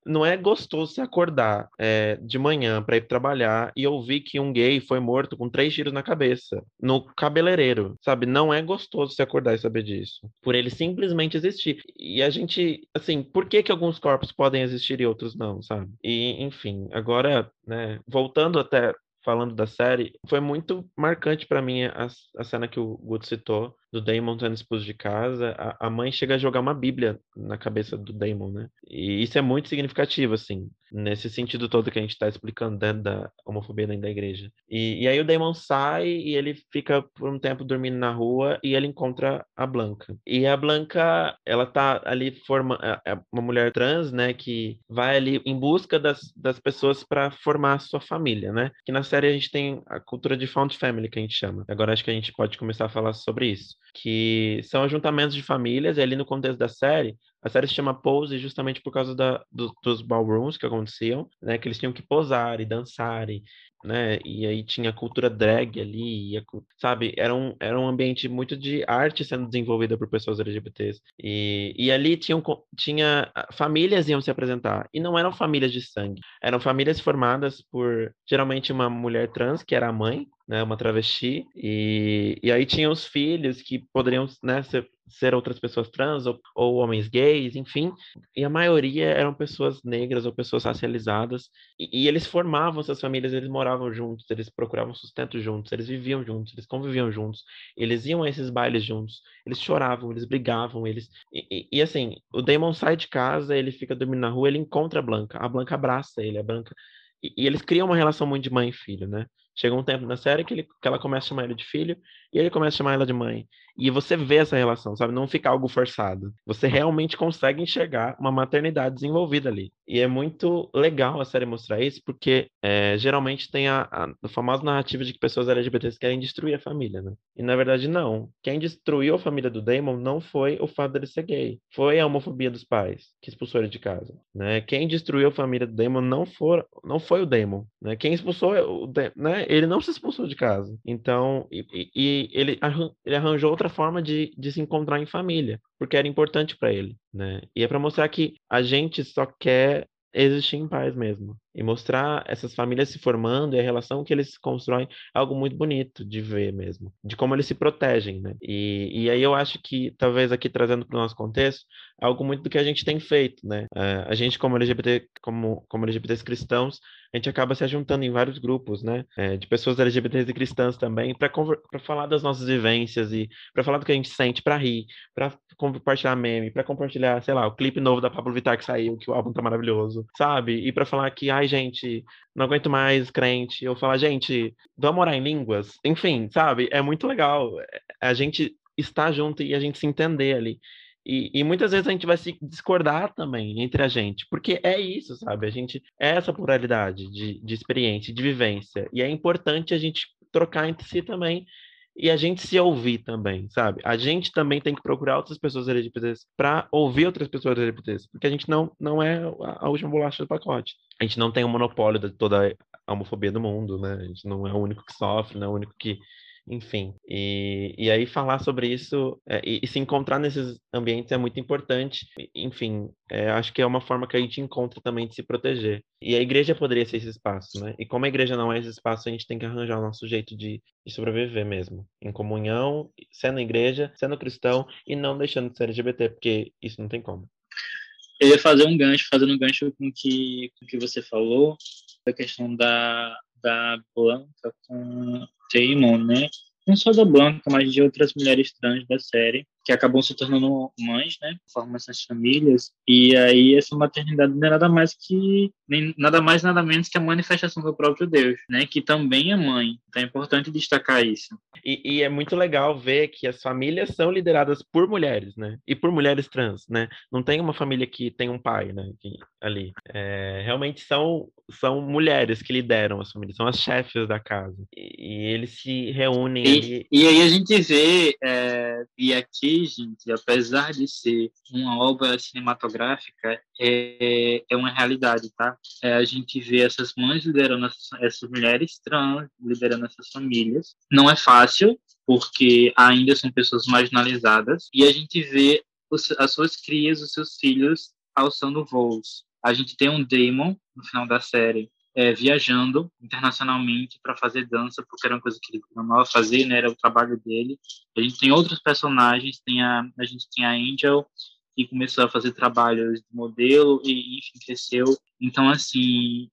não é gostoso se acordar é, de manhã para ir trabalhar e ouvir que um gay foi morto com três tiros na cabeça, no cabeleireiro, sabe? Não é gostoso se acordar e saber disso. Por ele simplesmente existir. E a gente, assim, por que que alguns corpos podem existir e outros não, sabe? E, enfim, agora, né, voltando até falando da série, foi muito marcante para mim a, a, cena que o Guto citou, do Damon tendo expulso de casa, a, a, mãe chega a jogar uma bíblia na cabeça do Damon, né? E isso é muito significativo, assim, nesse sentido todo que a gente está explicando dentro da homofobia dentro da igreja. E, e, aí o Damon sai e ele fica por um tempo dormindo na rua e ele encontra a Blanca. E a Blanca, ela tá ali forma é, é uma mulher trans, né, que vai ali em busca das, das pessoas para formar a sua família, né? Que na série a gente tem a cultura de found family que a gente chama. Agora acho que a gente pode começar a falar sobre isso que são ajuntamentos de famílias, e ali no contexto da série, a série se chama Pose justamente por causa da, do, dos ballrooms que aconteciam, né, que eles tinham que posar e dançar, e, né, e aí tinha a cultura drag ali, a, sabe, era um, era um ambiente muito de arte sendo desenvolvida por pessoas LGBTs, e, e ali tinham, tinha, famílias iam se apresentar, e não eram famílias de sangue, eram famílias formadas por, geralmente, uma mulher trans, que era a mãe, né, uma travesti, e, e aí tinha os filhos que poderiam né, ser, ser outras pessoas trans ou, ou, homens gays, enfim, e a maioria eram pessoas negras ou pessoas racializadas, e, e, eles formavam essas famílias, eles moravam juntos, eles procuravam sustento juntos, eles viviam juntos, eles conviviam juntos, eles iam a esses bailes juntos, eles choravam, eles brigavam, eles... E, e, e assim, o Damon sai de casa, ele fica dormindo na rua, ele encontra a Blanca, a Blanca abraça ele, a Blanca... E, eles criam uma relação muito de mãe e filho, né? Chega um tempo na série que, ele, que ela começa a chamar ele de filho e ele começa a chamar ela de mãe. E você vê essa relação, sabe? Não fica algo forçado. Você realmente consegue enxergar uma maternidade desenvolvida ali. E é muito legal a série mostrar isso, porque é, geralmente tem a, a, famosa narrativa de que pessoas LGBTs querem destruir a família, né? E na verdade, não. Quem destruiu a família do Damon não foi o fato dele ser gay. Foi a homofobia dos pais que expulsou ele de casa. Né? Quem destruiu a família do Damon não, for, não foi o Damon. Né? Quem expulsou o né? ele não se expulsou de casa. Então, e, e ele, ele arranjou outra forma de, de se encontrar em família, porque era importante para ele, né? E é para mostrar que a gente só quer existir em paz mesmo. E mostrar essas famílias se formando e a relação que eles constroem é algo muito bonito de ver mesmo. De como eles se protegem, né? E, e aí eu acho que, talvez aqui trazendo para o nosso contexto, é algo muito do que a gente tem feito, né? Uh, a gente, como LGBT, como, como LGBTs cristãos, a gente acaba se juntando em vários grupos, né? É, de pessoas LGBTs e cristãs também, para falar das nossas vivências e para falar do que a gente sente, para rir, para compartilhar meme, para compartilhar, sei lá, o clipe novo da Pablo Vittar que saiu, que o álbum tá maravilhoso, sabe? E para falar que, ai, gente, não aguento mais crente, ou falar, gente, vamos orar em línguas. Enfim, sabe? É muito legal a gente estar junto e a gente se entender ali. E, e, muitas vezes a gente vai se discordar também entre a gente, porque é isso, sabe? A gente é essa pluralidade de, de experiência, de vivência, e é importante a gente trocar entre si também e a gente se ouvir também, sabe? A gente também tem que procurar outras pessoas LGBTs para ouvir outras pessoas LGBTs, porque a gente não, não é a última bolacha do pacote. A gente não tem o um monopólio de toda a homofobia do mundo, né? A gente não é o único que sofre, não é o único que enfim. E, e aí falar sobre isso é, e, e, se encontrar nesses ambientes é muito importante. Enfim, é, acho que é uma forma que a gente encontra também de se proteger. E a igreja poderia ser esse espaço, né? E como a igreja não é esse espaço, a gente tem que arranjar o nosso jeito de, de sobreviver mesmo. Em comunhão, sendo igreja, sendo cristão e não deixando de ser LGBT, porque isso não tem como. Eu ia fazer um gancho, fazendo um gancho com que, o que você falou, a questão da, da Blanca com Damon, né? Não só da Blanca, mas de outras mulheres trans da série. Que acabam se tornando mães, né? Formam essas famílias. E aí essa maternidade não é nada mais que nem nada mais nada menos que a manifestação do próprio Deus, né? Que também é mãe. Então é importante destacar isso. E, e, é muito legal ver que as famílias são lideradas por mulheres, né? E por mulheres trans, né? Não tem uma família que tem um pai, né? Que, ali. É, realmente são, são mulheres que lideram as famílias, são as chefes da casa. E, e eles se reúnem e, ali. E aí a gente vê, é, e aqui, gente, apesar de ser uma obra cinematográfica, é, é uma realidade, tá? É, a gente vê essas mães liderando essas, mulheres trans, liderando essas famílias. Não é fácil, porque ainda são pessoas marginalizadas, e a gente vê os, as suas crias, os seus filhos, alçando voos. A gente tem um Damon, no final da série, é, viajando internacionalmente para fazer dança, porque era uma coisa que ele amava fazer, né? Era o trabalho dele. A gente tem outros personagens, tem a, a gente tem a Angel, que começou a fazer trabalhos de modelo e, enfim, cresceu. Então, assim,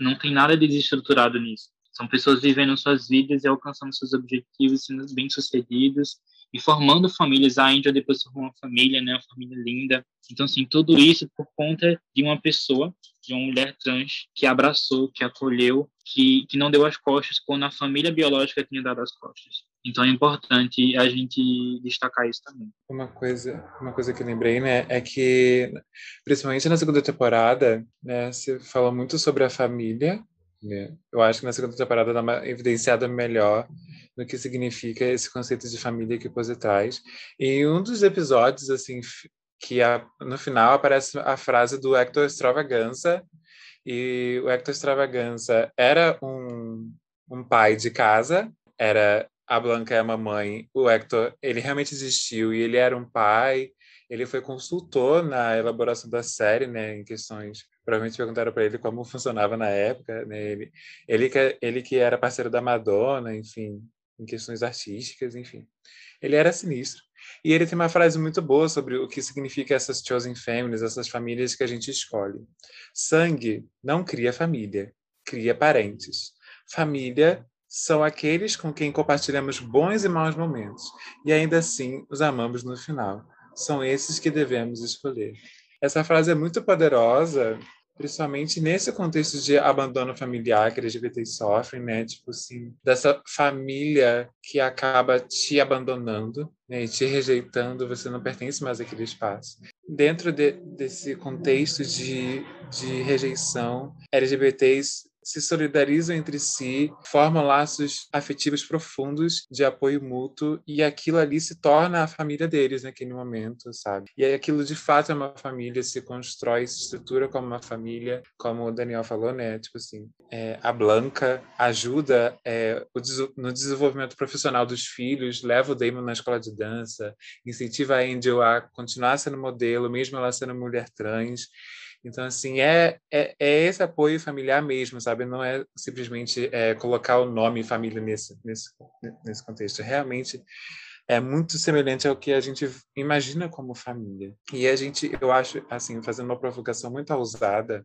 não tem nada de desestruturado nisso. São pessoas vivendo suas vidas e alcançando seus objetivos, sendo bem-sucedidas e formando famílias. A Índia depois formou uma família, né, uma família linda. Então, assim, tudo isso por conta de uma pessoa, de uma mulher trans que abraçou, que acolheu, que, que não deu as costas quando a família biológica tinha dado as costas. Então é importante a gente destacar isso também. Uma coisa, uma coisa que eu lembrei, né, é que principalmente na segunda temporada, né, se fala muito sobre a família, né? Eu acho que na segunda temporada dá uma evidenciada melhor no que significa esse conceito de família que você traz. E um dos episódios, assim, que a, no final aparece a frase do Hector Extravaganza, e o Hector Extravaganza era um, um pai de casa, era a Blanca é a mamãe, o Hector, ele realmente existiu e ele era um pai, ele foi consultor na elaboração da série, né, em questões provavelmente perguntaram para ele como funcionava na época, né? Ele, ele que ele que era parceiro da Madonna, enfim, em questões artísticas, enfim. Ele era sinistro. E ele tem uma frase muito boa sobre o que significa essas chosen families, essas famílias que a gente escolhe. Sangue não cria família, cria parentes. Família são aqueles com quem compartilhamos bons e maus momentos, e ainda assim os amamos no final. São esses que devemos escolher. Essa frase é muito poderosa principalmente nesse contexto de abandono familiar que LGBTs sofrem, né? Tipo assim, dessa família que acaba te abandonando, né? E te rejeitando, você não pertence mais àquele espaço. Dentro de, desse contexto de, de rejeição, LGBTs se solidarizam entre si, formam laços afetivos profundos de apoio mútuo e aquilo ali se torna a família deles naquele momento, sabe? E aí aquilo de fato é uma família, se constrói, se estrutura como uma família, como o Daniel falou, né? Tipo assim, é, a Blanca ajuda é, no desenvolvimento profissional dos filhos, leva o Damon na escola de dança, incentiva a Angel a continuar sendo modelo, mesmo ela sendo mulher trans. Então, assim, é, é, é, esse apoio familiar mesmo, sabe? Não é simplesmente é, colocar o nome família nesse, nesse, nesse contexto. Realmente é muito semelhante ao que a gente imagina como família. E a gente, eu acho, assim, fazendo uma provocação muito ousada,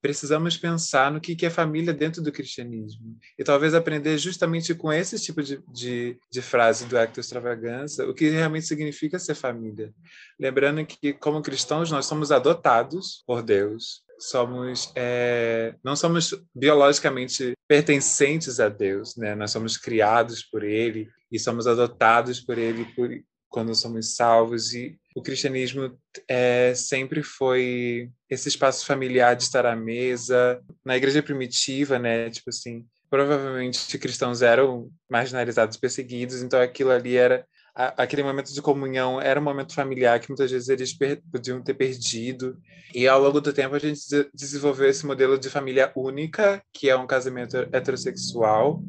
precisamos pensar no que é família dentro do cristianismo. E talvez aprender justamente com esse tipo de, de, de frase do Hector Extravaganza o que realmente significa ser família. Lembrando que, como cristãos, nós somos adotados por Deus. Somos, é, não somos biologicamente pertencentes a Deus, né? Nós somos criados por Ele e somos adotados por Ele por, quando somos salvos e o cristianismo é, sempre foi esse espaço familiar de estar à mesa na igreja primitiva né? Tipo assim provavelmente cristãos eram marginalizados perseguidos então aquilo ali era aquele momento de comunhão era um momento familiar que muitas vezes eles podiam ter perdido. E ao longo do tempo a gente desenvolveu esse modelo de família única que é um casamento heterossexual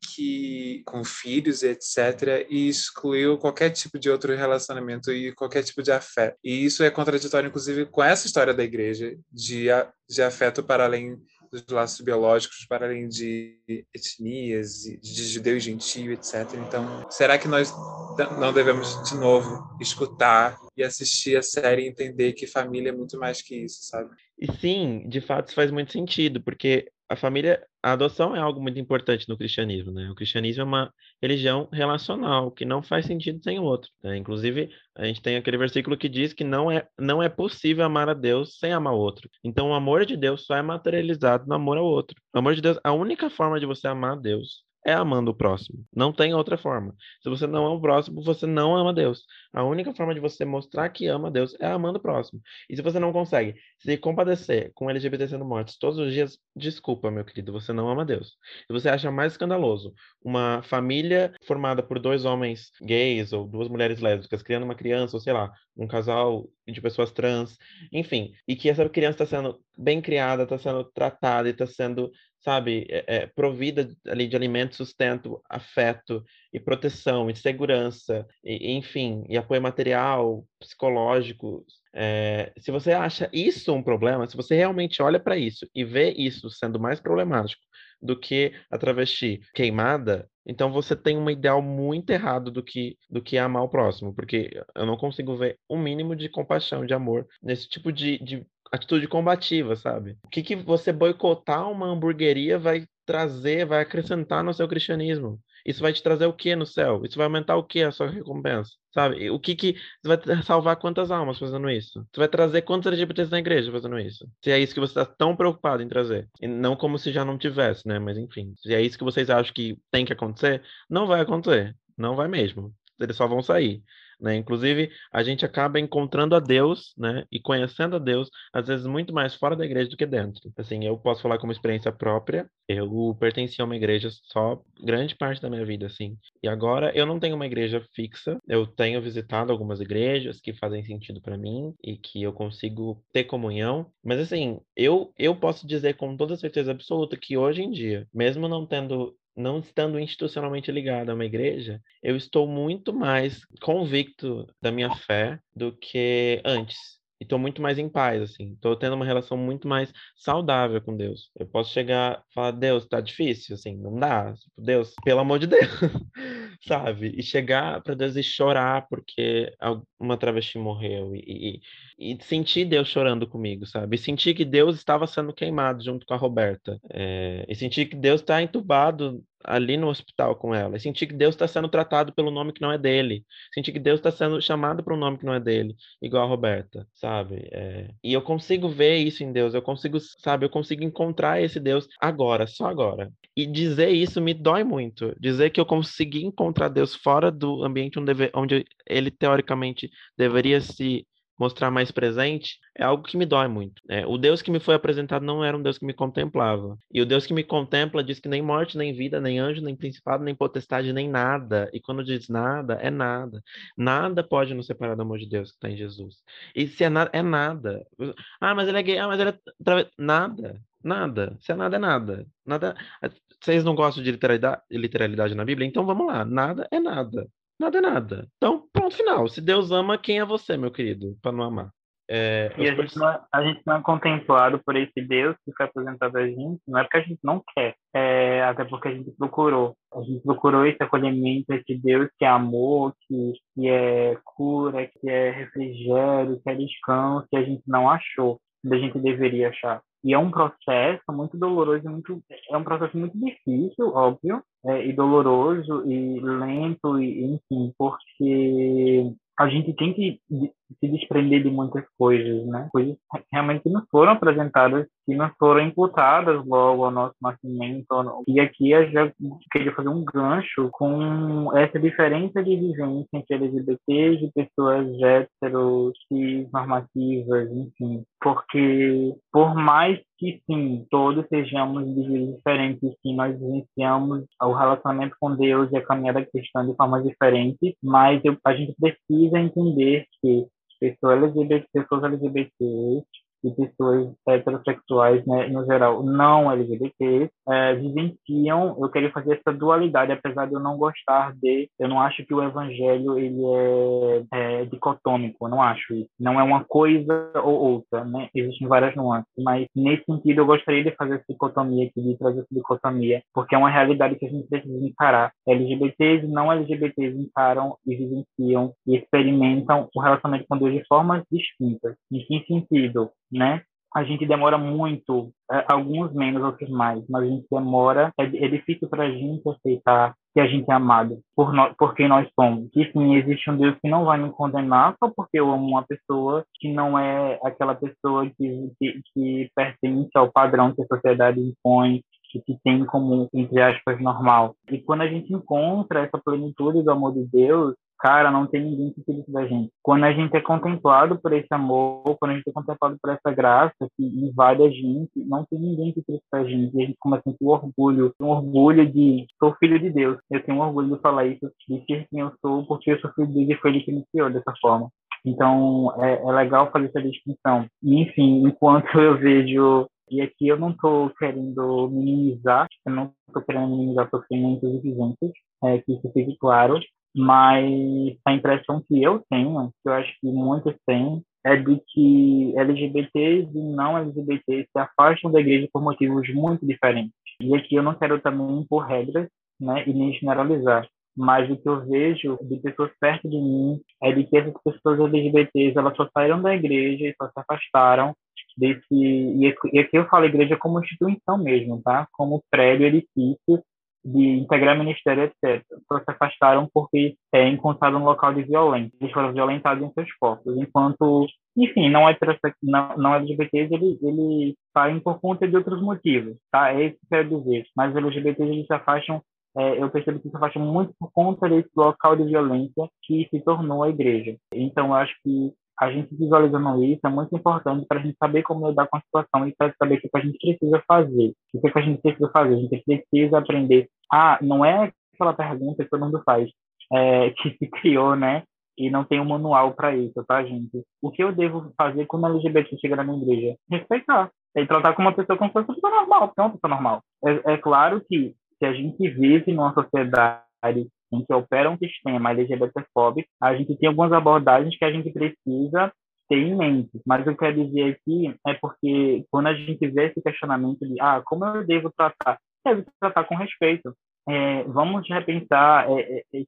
que com filhos, etc., e excluiu qualquer tipo de outro relacionamento e qualquer tipo de afeto. E isso é contraditório, inclusive, com essa história da igreja de, de afeto para além dos laços biológicos, para além de etnias, de judeu e gentio, etc. Então, será que nós não devemos, de novo, escutar e assistir a série e entender que família é muito mais que isso, sabe? E sim, de fato, isso faz muito sentido, porque a família, a adoção é algo muito importante no cristianismo, né? O cristianismo é uma religião relacional, que não faz sentido sem o outro. Né? Inclusive, a gente tem aquele versículo que diz que não é, não é possível amar a Deus sem amar o outro. Então, o amor de Deus só é materializado no amor ao outro. O amor de Deus, a única forma de você amar a Deus é amando o próximo. Não tem outra forma. Se você não ama o próximo, você não ama Deus. A única forma de você mostrar que ama Deus é amando o próximo. E se você não consegue se compadecer com LGBT sendo mortos todos os dias, desculpa, meu querido, você não ama Deus. Se você acha mais escandaloso uma família formada por dois homens gays ou duas mulheres lésbicas criando uma criança, ou sei lá, um casal de pessoas trans, enfim, e que essa criança está sendo bem criada, está sendo tratada e está sendo sabe, é, é, provida ali de alimento, sustento, afeto e proteção e segurança, e, enfim, e apoio material, psicológico. É, se você acha isso um problema, se você realmente olha para isso e vê isso sendo mais problemático do que a travesti queimada, então você tem um ideal muito errado do que do que amar o próximo, porque eu não consigo ver um mínimo de compaixão, de amor nesse tipo de, de atitude combativa, sabe? O que, que você boicotar uma hamburgueria vai trazer, vai acrescentar no seu cristianismo? Isso vai te trazer o que no céu? Isso vai aumentar o que a sua recompensa? Sabe? O que que você vai salvar quantas almas fazendo isso? Você vai trazer quantos LGBTs na igreja fazendo isso? Se é isso que você está tão preocupado em trazer. E não como se já não tivesse, né? Mas enfim, se é isso que vocês acham que tem que acontecer, não vai acontecer. Não vai mesmo. Eles só vão sair. Né? Inclusive, a gente acaba encontrando a Deus, né? E conhecendo a Deus, às vezes muito mais fora da igreja do que dentro. Assim, eu posso falar como experiência própria. Eu pertenci a uma igreja só grande parte da minha vida, assim. E agora eu não tenho uma igreja fixa. Eu tenho visitado algumas igrejas que fazem sentido para mim e que eu consigo ter comunhão. Mas assim, eu eu posso dizer com toda certeza absoluta que hoje em dia, mesmo não tendo não estando institucionalmente ligado a uma igreja, eu estou muito mais convicto da minha fé do que antes. E estou muito mais em paz, assim. Estou tendo uma relação muito mais saudável com Deus. Eu posso chegar e falar, Deus, tá difícil, assim, não dá. Tipo, Deus, pelo amor de Deus, sabe? E chegar para Deus e chorar porque uma travesti morreu. E, e, e, sentir Deus chorando comigo, sabe? E sentir que Deus estava sendo queimado junto com a Roberta. É, e sentir que Deus está entubado ali no hospital com ela. E sentir que Deus está sendo tratado pelo nome que não é dele. Sentir que Deus está sendo chamado para um nome que não é dele, igual a Roberta, sabe? É... E eu consigo ver isso em Deus. Eu consigo, sabe? Eu consigo encontrar esse Deus agora, só agora. E dizer isso me dói muito. Dizer que eu consegui encontrar Deus fora do ambiente onde, onde ele teoricamente deveria se mostrar mais presente, é algo que me dói muito. É, o Deus que me foi apresentado não era um Deus que me contemplava. E o Deus que me contempla diz que nem morte, nem vida, nem anjo, nem principado, nem potestade, nem nada. E quando diz nada, é nada. Nada pode nos separar do amor de Deus que está em Jesus. E se é nada, é nada. Ah, mas ele é gay. Ah, mas ele é... Nada. Nada. Se é nada, é nada. Nada. Vocês não gostam de literalidade, literalidade na Bíblia? Então vamos lá. Nada é nada. Nada é nada. Então, ponto final. Se Deus ama, quem é você, meu querido, para não amar? É, e a gente, não é, a gente não é contemplado por esse Deus que foi apresentado a gente, não é porque a gente não quer, é, até porque a gente procurou. A gente procurou esse acolhimento, esse Deus que é amor, que, que é cura, que é refrigério, que é descanso, que a gente não achou, que a gente deveria achar. E é um processo muito doloroso, muito, é um processo muito difícil, óbvio, é, e doloroso e lento, e, enfim, porque a gente tem que se desprender de muitas coisas, né? Coisas realmente que não foram apresentadas, que não foram imputadas logo ao nosso nascimento. E aqui eu já queria fazer um gancho com essa diferença de vivência entre LGBTs e pessoas héteros, normativas, enfim. Porque, por mais que sim, todos sejamos diferentes, sim, nós vivenciamos o relacionamento com Deus e a caminhada cristã de formas diferentes, mas eu, a gente precisa entender que pessoas LGBT, pessoas LGBTs e pessoas heterossexuais, né, no geral, não LGBTs, é, vivenciam, eu queria fazer essa dualidade, apesar de eu não gostar de, eu não acho que o evangelho ele é, é dicotômico, não acho isso. Não é uma coisa ou outra, né? Existem várias nuances, mas nesse sentido eu gostaria de fazer essa dicotomia aqui, de trazer essa dicotomia, porque é uma realidade que a gente precisa encarar. LGBTs e não LGBTs encaram e vivenciam e experimentam o relacionamento com Deus de formas distintas. Em que sentido? Né? a gente demora muito, é, alguns menos, outros mais, mas a gente demora, é, é difícil para a gente aceitar que a gente é amado por, nós, por quem nós somos. Que sim, existe um Deus que não vai me condenar só porque eu amo uma pessoa que não é aquela pessoa que, que, que pertence ao padrão que a sociedade impõe, que tem como, entre aspas, normal. E quando a gente encontra essa plenitude do amor de Deus, cara, não tem ninguém que isso da gente. Quando a gente é contemplado por esse amor, quando a gente é contemplado por essa graça que invade a gente, não tem ninguém que isso da gente. E a gente começa a sentir orgulho, um orgulho de sou filho de Deus. Eu tenho orgulho de falar isso, de ser quem eu sou, porque eu sou filho de Deus e foi ele que me criou dessa forma. Então, é, é legal fazer essa distinção. E, enfim, enquanto eu vejo e aqui eu não estou querendo minimizar, eu não estou querendo minimizar sofrimentos e vivências, é, que isso fique claro, mas a impressão que eu tenho, que eu acho que muitos têm, é de que LGBTs e não LGBTs se afastam da igreja por motivos muito diferentes. E aqui eu não quero também impor regras né, e nem generalizar, mas o que eu vejo de pessoas perto de mim é de que essas pessoas LGBTs elas só saíram da igreja e só se afastaram desse e aqui eu falo igreja como instituição mesmo, tá? Como prédio edifício de integrar ministério, etc. Só se afastaram porque é encontrado um local de violência. Eles foram violentados em seus corpos. Enquanto, enfim, não é não, não LGBTs, eles, eles saem por conta de outros motivos, tá? É isso que eu quero dizer. Mas os LGBTs, eles se afastam é, eu percebo que se afastam muito por conta desse local de violência que se tornou a igreja. Então, eu acho que a gente visualizando isso é muito importante para a gente saber como lidar com a situação e para saber o que a gente precisa fazer. O que a gente precisa fazer? A gente precisa aprender. Ah, não é aquela pergunta que todo mundo faz, é, que se criou, né? E não tem um manual para isso, tá, gente? O que eu devo fazer quando a LGBT chegar na minha igreja? Respeitar. E tratar como uma pessoa como se fosse uma pessoa normal, é uma pessoa normal. É, é claro que se a gente vive numa sociedade em que opera um sistema LGBTfóbico, a gente tem algumas abordagens que a gente precisa ter em mente. Mas eu quero dizer aqui é porque quando a gente vê esse questionamento de ah, como eu devo tratar? Devo tratar com respeito. É, vamos repensar é, é,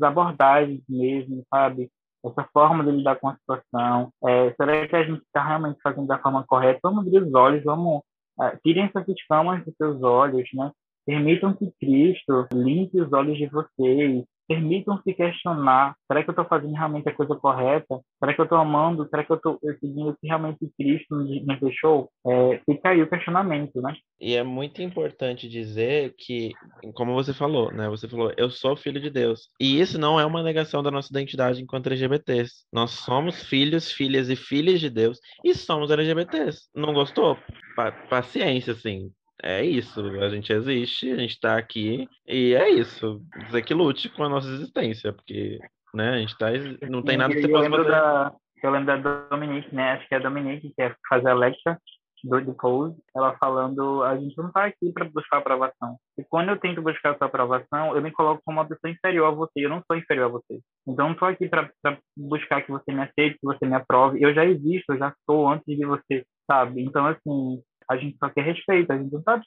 abordagens mesmo, sabe? Essa forma de lidar com a situação. É, será que a gente está realmente fazendo da forma correta? Vamos abrir os olhos, vamos... Uh, tirem essas escamas dos seus olhos, né? Permitam que Cristo limpe os olhos de vocês. Permitam se questionar: será que eu estou fazendo realmente a coisa correta? Será que eu estou amando? Será que eu estou seguindo o que realmente Cristo nos deixou? É, fica aí o questionamento, né? E é muito importante dizer que, como você falou, né? Você falou, eu sou filho de Deus. E isso não é uma negação da nossa identidade enquanto LGBTs. Nós somos filhos, filhas e filhas de Deus e somos LGBTs. Não gostou? Pa paciência, assim é isso, a gente existe, a gente está aqui e é isso. Dizer que lute com a nossa existência, porque né, a gente tá, não tem nada que você possa fazer. Da, eu lembro da Dominique, né? Acho que é a Dominique que é fazer a lecture do, do Pose, ela falando, a gente não está aqui para buscar aprovação. E quando eu tento buscar essa aprovação, eu me coloco como uma pessoa inferior a você, eu não sou inferior a você. Então, eu não estou aqui para buscar que você me aceite, que você me aprove. Eu já existo, eu já sou antes de você, sabe? Então, assim, a gente só quer respeito, a gente não tá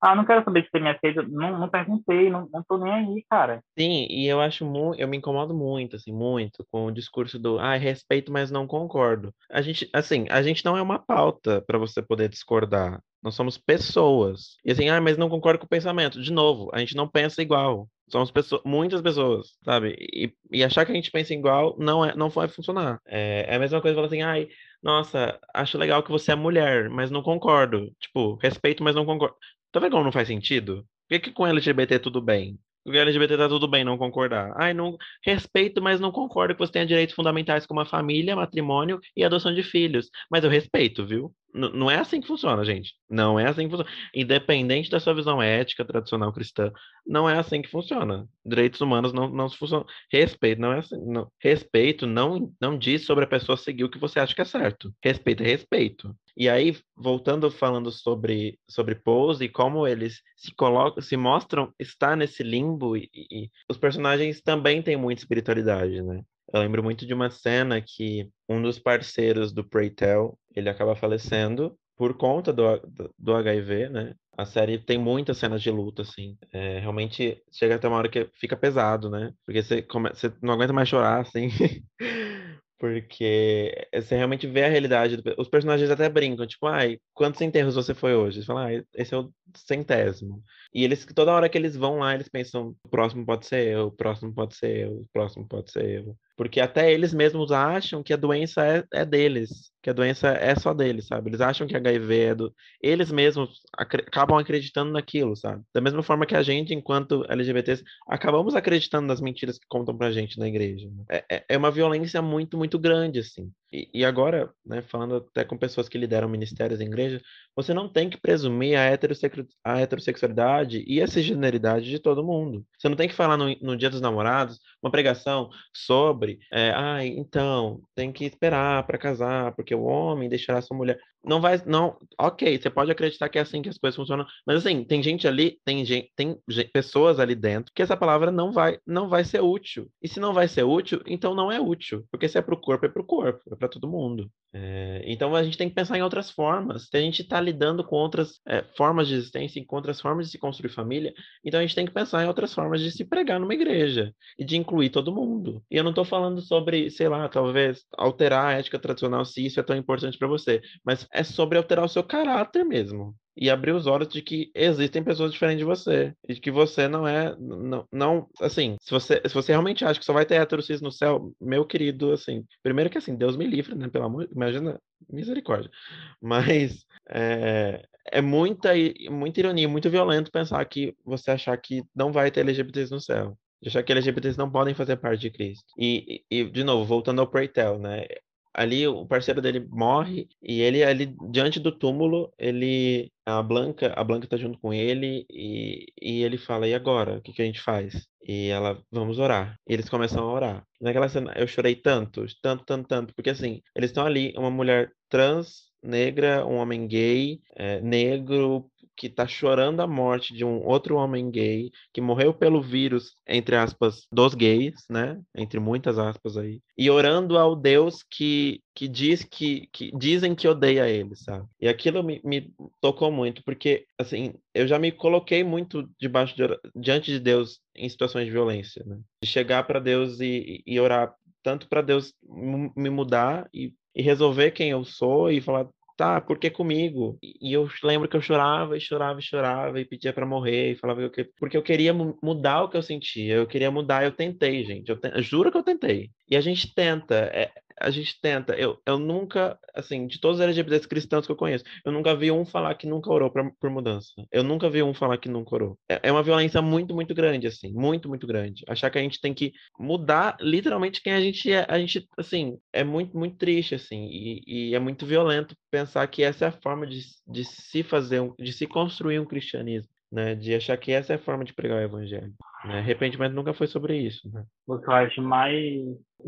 ah, não quero saber se você me aceita, não, não perguntei, não, não tô nem aí, cara. Sim, e eu acho muito, eu me incomodo muito, assim, muito com o discurso do, ah, respeito, mas não concordo. A gente, assim, a gente não é uma pauta para você poder discordar. Nós somos pessoas. E assim, ah, mas não concordo com o pensamento. De novo, a gente não pensa igual. Somos pessoas, muitas pessoas, sabe? E, e, achar que a gente pensa igual não, é, não vai funcionar. É, é a mesma coisa falar assim, ai, nossa, acho legal que você é mulher, mas não concordo. Tipo, respeito, mas não concordo. Tá vendo como não faz sentido? Por que, que com LGBT tudo bem? Porque LGBT tá tudo bem não concordar. Ai, não respeito, mas não concordo que você tenha direitos fundamentais como a família, matrimônio e adoção de filhos. Mas eu respeito, viu? Não é assim que funciona, gente. Não é assim que funciona. Independente da sua visão ética, tradicional cristã, não é assim que funciona. Direitos humanos não, não funcionam. Respeito não é assim. Não. Respeito não, não diz sobre a pessoa seguir o que você acha que é certo. Respeito é respeito. E aí, voltando falando sobre, sobre Pose e como eles se colocam, se mostram estar nesse limbo, e, e, os personagens também têm muita espiritualidade, né? Eu lembro muito de uma cena que um dos parceiros do Pray Tell, ele acaba falecendo por conta do, do, do HIV, né? A série tem muitas cenas de luta, assim. É, realmente chega até uma hora que fica pesado, né? Porque você, come... você não aguenta mais chorar, assim. Porque você realmente vê a realidade. Do... Os personagens até brincam, tipo, ai, quantos enterros você foi hoje? Eles falam, ah, esse é o centésimo. E eles, toda hora que eles vão lá, eles pensam, o próximo pode ser eu, o próximo pode ser eu, o próximo pode ser eu. Porque até eles mesmos acham que a doença é, é deles, que a doença é só deles, sabe? Eles acham que HIV é do. Eles mesmos ac acabam acreditando naquilo, sabe? Da mesma forma que a gente, enquanto LGBTs, acabamos acreditando nas mentiras que contam pra gente na igreja. Né? É, é, é uma violência muito, muito grande, assim. E, e, agora, né, falando até com pessoas que lideram ministérios em igreja, você não tem que presumir a, heterossexu a heterossexualidade e a cisgeneridade de todo mundo. Você não tem que falar no, no Dia dos Namorados uma pregação sobre, é, ah, então, tem que esperar para casar, porque o homem deixará sua mulher. Não vai, não, ok, você pode acreditar que é assim que as coisas funcionam, mas assim, tem gente ali, tem gente, tem pessoas ali dentro que essa palavra não vai, não vai ser útil. E se não vai ser útil, então não é útil, porque se é para o corpo, é para o corpo, é para todo mundo. É, então a gente tem que pensar em outras formas. Se a gente está lidando com outras é, formas de existência, com outras formas de se construir família, então a gente tem que pensar em outras formas de se pregar numa igreja e de incluir todo mundo. E eu não estou falando sobre, sei lá, talvez alterar a ética tradicional se isso é tão importante para você, mas é sobre alterar o seu caráter mesmo. E abrir os olhos de que existem pessoas diferentes de você. E de que você não é não, não assim se você se você realmente acha que só vai ter heterocis no céu meu querido assim primeiro que assim Deus me livre né? Pelo amor imagina misericórdia. Mas é, é muita muita ironia muito violento pensar que você achar que não vai ter LGBTs no céu. De achar que LGBTs não podem fazer parte de Cristo. E, e, de novo, voltando ao Pray Tell, né? Ali o parceiro dele morre e ele ali diante do túmulo, ele a Blanca, a Blanca tá junto com ele e, e ele fala: "E agora? O que que a gente faz?" E ela, "Vamos orar." E eles começam a orar. Naquela cena eu chorei tanto, tanto, tanto, tanto, porque assim, eles estão ali, uma mulher trans negra, um homem gay, é, negro, que está chorando a morte de um outro homem gay que morreu pelo vírus, entre aspas, dos gays, né? Entre muitas aspas aí. E orando ao Deus que, que diz que, que dizem que odeia ele, sabe? E aquilo me, me tocou muito, porque, assim, eu já me coloquei muito debaixo de, diante de Deus em situações de violência, né? De chegar para Deus e, e orar tanto para Deus me mudar e, e resolver quem eu sou e falar tá, por que comigo? E eu lembro que eu chorava e chorava e chorava e pedia para morrer e falava que eu, porque eu queria mudar o que eu sentia, eu queria mudar, eu tentei, gente, eu, te, eu juro que eu tentei. E a gente tenta, é, a gente tenta. Eu, eu nunca, assim, de todos os LGBTs cristãos que eu conheço, eu nunca vi um falar que nunca orou pra, por mudança. Eu nunca vi um falar que nunca orou. É, é uma violência muito, muito grande, assim, muito, muito grande. Achar que a gente tem que mudar literalmente quem a gente é. A gente, assim, é muito, muito triste, assim, e, e é muito violento pensar que essa é a forma de, de se fazer, um, de se construir um cristianismo. Né, de achar que essa é a forma de pregar o evangelho. Né? Arrependimento nunca foi sobre isso. Né? O que eu acho mais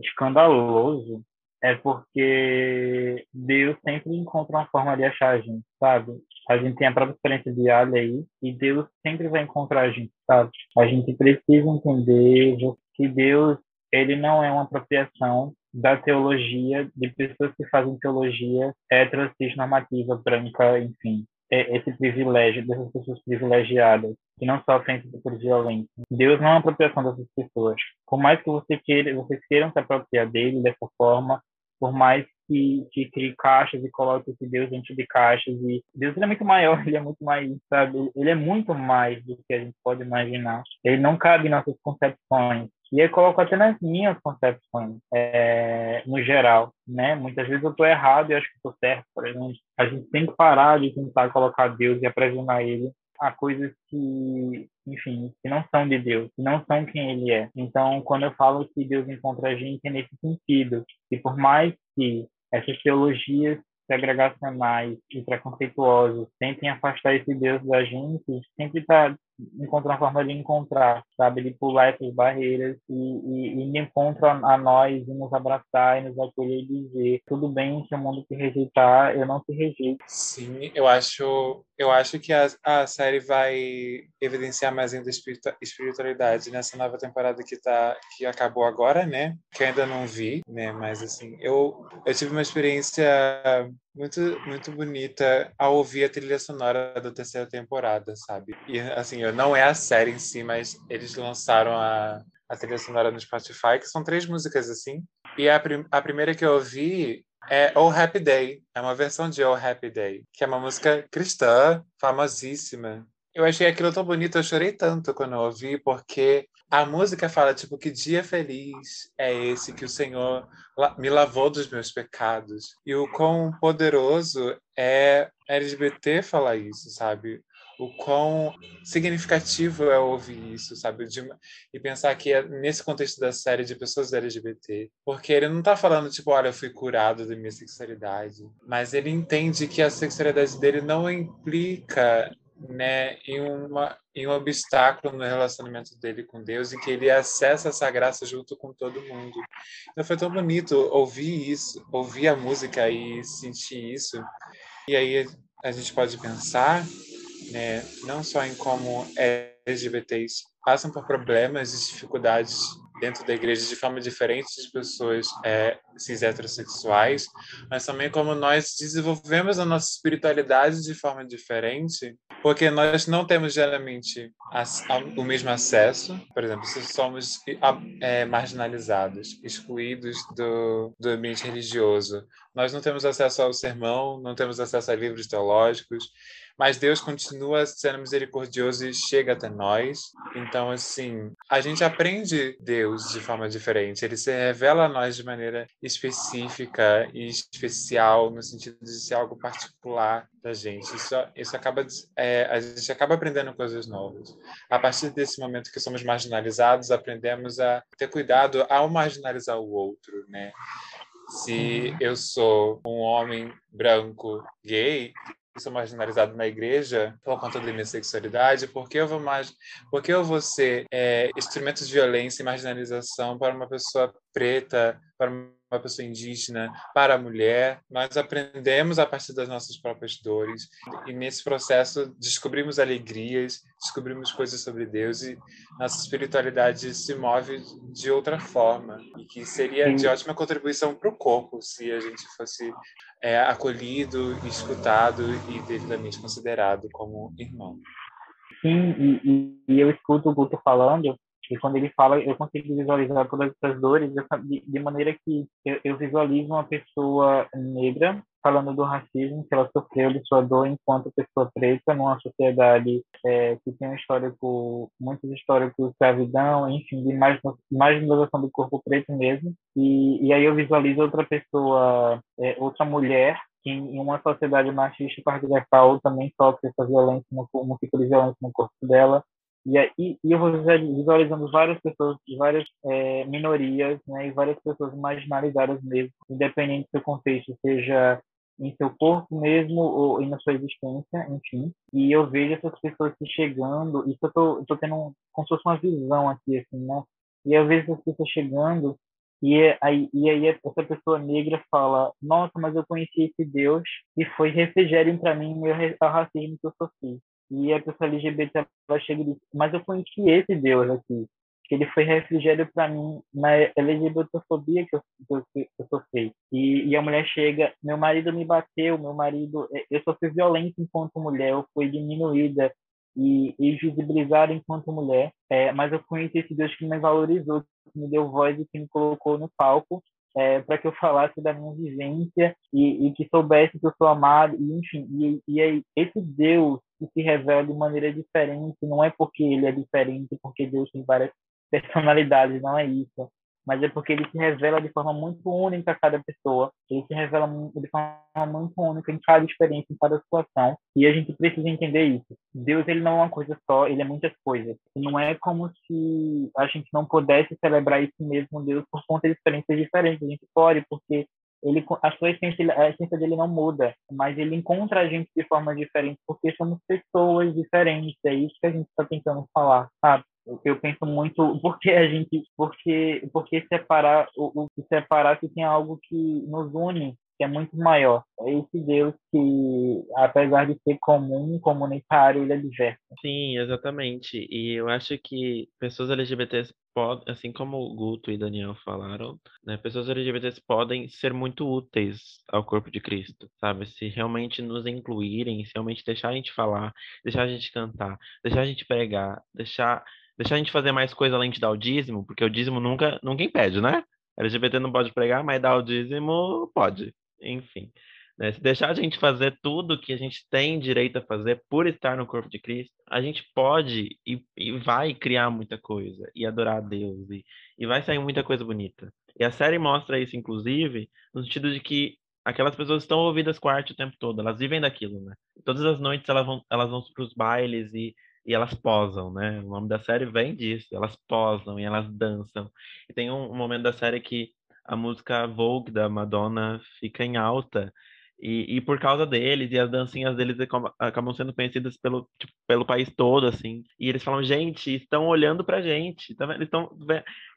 escandaloso é porque Deus sempre encontra uma forma de achar a gente, sabe? A gente tem a própria experiência Ali aí, e Deus sempre vai encontrar a gente, sabe? A gente precisa entender que Deus, ele não é uma apropriação da teologia, de pessoas que fazem teologia heterossexual normativa, branca, enfim. É esse privilégio dessas pessoas privilegiadas que não sofrem por violência. Deus não é uma apropriação dessas pessoas. Por mais que você queira, vocês queiram se apropriar dele dessa forma, por mais que, que crie caixas e coloque esse Deus dentro de caixas e Deus ele é muito maior, ele é muito mais, sabe? Ele é muito mais do que a gente pode imaginar. Ele não cabe em nossas concepções. E eu coloco até nas minhas concepções, é, no geral, né? Muitas vezes eu estou errado e acho que estou certo, por exemplo. A gente tem que parar de tentar colocar Deus e apresentar Ele a coisas que, enfim, que não são de Deus, que não são quem Ele é. Então, quando eu falo que Deus encontra a gente, é nesse sentido. E por mais que essas teologias segregacionais e preconceituosos tentem afastar esse Deus da gente, sempre está encontrar uma forma de encontrar, sabe? De pular essas barreiras e, e, e encontra a nós e nos abraçar e nos acolher e dizer tudo bem se o mundo te rejeitar, eu não te rejeito. Sim, eu acho, eu acho que a, a série vai evidenciar mais ainda a espiritualidade nessa nova temporada que tá que acabou agora, né? Que ainda não vi, né? Mas assim, eu eu tive uma experiência muito muito bonita ao ouvir a trilha sonora da terceira temporada, sabe? E assim, não é a série em si, mas eles lançaram a, a trilha sonora no Spotify, que são três músicas assim. E a, prim a primeira que eu ouvi é Oh Happy Day. É uma versão de Oh Happy Day, que é uma música cristã, famosíssima. Eu achei aquilo tão bonito, eu chorei tanto quando eu ouvi, porque a música fala, tipo, que dia feliz é esse que o Senhor me lavou dos meus pecados. E o quão poderoso é LGBT falar isso, sabe? O quão significativo é ouvir isso, sabe? De, e pensar que é nesse contexto da série de pessoas LGBT. Porque ele não tá falando, tipo, olha, eu fui curado da minha sexualidade. Mas ele entende que a sexualidade dele não implica né, em, uma, em um obstáculo no relacionamento dele com Deus, em que ele acessa essa graça junto com todo mundo. Então foi tão bonito ouvir isso, ouvir a música e sentir isso. E aí a gente pode pensar, né, não só em como LGBTs passam por problemas e dificuldades dentro da igreja de forma diferente de pessoas é, cis heterossexuais, mas também como nós desenvolvemos a nossa espiritualidade de forma diferente, porque nós não temos geralmente o mesmo acesso, por exemplo, se somos é, marginalizados, excluídos do, do ambiente religioso, nós não temos acesso ao sermão, não temos acesso a livros teológicos, mas Deus continua sendo misericordioso e chega até nós. Então, assim, a gente aprende Deus de forma diferente. Ele se revela a nós de maneira específica e especial, no sentido de ser algo particular da gente. Isso, isso acaba, é, a gente acaba aprendendo coisas novas. A partir desse momento que somos marginalizados, aprendemos a ter cuidado ao marginalizar o outro, né? Se eu sou um homem branco gay, sou marginalizado na igreja por conta da minha sexualidade, por que eu vou, mais, por que eu vou ser é, instrumento de violência e marginalização para uma pessoa preta, para uma pessoa indígena, para a mulher. Nós aprendemos a partir das nossas próprias dores e nesse processo descobrimos alegrias, descobrimos coisas sobre Deus e nossa espiritualidade se move de outra forma e que seria de ótima contribuição para o corpo se a gente fosse é, acolhido, escutado e devidamente considerado como irmão. Sim, e, e, e eu escuto o Guto falando e quando ele fala, eu consigo visualizar todas essas dores de, de maneira que eu, eu, visualizo uma pessoa negra falando do racismo que ela sofreu de sua dor enquanto pessoa preta numa sociedade é, que tem um histórico, muitas histórias de escravidão, enfim, de marginalização do corpo preto mesmo. E, e aí eu visualizo outra pessoa, é, outra mulher que em uma sociedade machista patriarcal também sofre essa violência, no, um tipo de violência no corpo dela, e, e, e eu vou visualizando várias pessoas várias é, minorias, né, e várias pessoas marginalizadas mesmo, independente do contexto, seja em seu corpo mesmo ou na sua existência, enfim. E eu vejo essas pessoas se chegando, isso eu tô, tô tendo um, como se fosse uma visão aqui, assim, né? E eu vejo essas pessoas chegando e aí, e aí essa pessoa negra fala, nossa, mas eu conheci esse Deus e foi refrigério para mim o racismo que eu sofri. E a pessoa LGBT ela chega e diz, mas eu conheci esse Deus aqui, que ele foi refrigério para mim na LGBTfobia que eu, que eu, eu sofri. E, e a mulher chega, meu marido me bateu, meu marido, é, eu sofri violência enquanto mulher, eu fui diminuída e, e visibilizada enquanto mulher, é, mas eu conheci esse Deus que me valorizou, que me deu voz e que me colocou no palco é, para que eu falasse da minha vivência e, e, que soubesse que eu sou amado, e enfim, e, e aí, esse Deus que se revela de maneira diferente, não é porque ele é diferente, porque Deus tem várias personalidades, não é isso. Mas é porque ele se revela de forma muito única a cada pessoa. Ele se revela de forma muito única em cada experiência, em cada situação. E a gente precisa entender isso. Deus ele não é uma coisa só, ele é muitas coisas. Não é como se a gente não pudesse celebrar esse mesmo Deus por conta de experiências diferentes. A gente pode, porque ele a sua essência, a essência dele não muda, mas ele encontra a gente de forma diferente porque somos pessoas diferentes. É isso que a gente está tentando falar, sabe? Eu penso muito porque a gente, porque, porque separar o, o separar se tem algo que nos une que é muito maior. É esse Deus que, apesar de ser comum, comunitário, ele é diverso. Sim, exatamente. E eu acho que pessoas LGBTs podem, assim como o Guto e Daniel falaram, né, pessoas LGBTs podem ser muito úteis ao corpo de Cristo, sabe? Se realmente nos incluírem, se realmente deixar a gente falar, deixar a gente cantar, deixar a gente pregar, deixar, deixar a gente fazer mais coisa além de dar o dízimo, porque o dízimo nunca, nunca impede, né? LGBT não pode pregar, mas dar o dízimo pode. Enfim. Né? Se deixar a gente fazer tudo que a gente tem direito a fazer por estar no corpo de Cristo, a gente pode e, e vai criar muita coisa e adorar a Deus e, e vai sair muita coisa bonita. E a série mostra isso, inclusive, no sentido de que aquelas pessoas estão ouvidas com arte o tempo todo, elas vivem daquilo, né? Todas as noites elas vão, elas vão para os bailes e, e elas posam, né? O nome da série vem disso, elas posam e elas dançam. E tem um, um momento da série que a música Vogue da Madonna fica em alta e, e, por causa deles, e as dancinhas deles acabam sendo conhecidas pelo, tipo, pelo país todo, assim. E eles falam, gente, estão olhando pra gente. Tá eles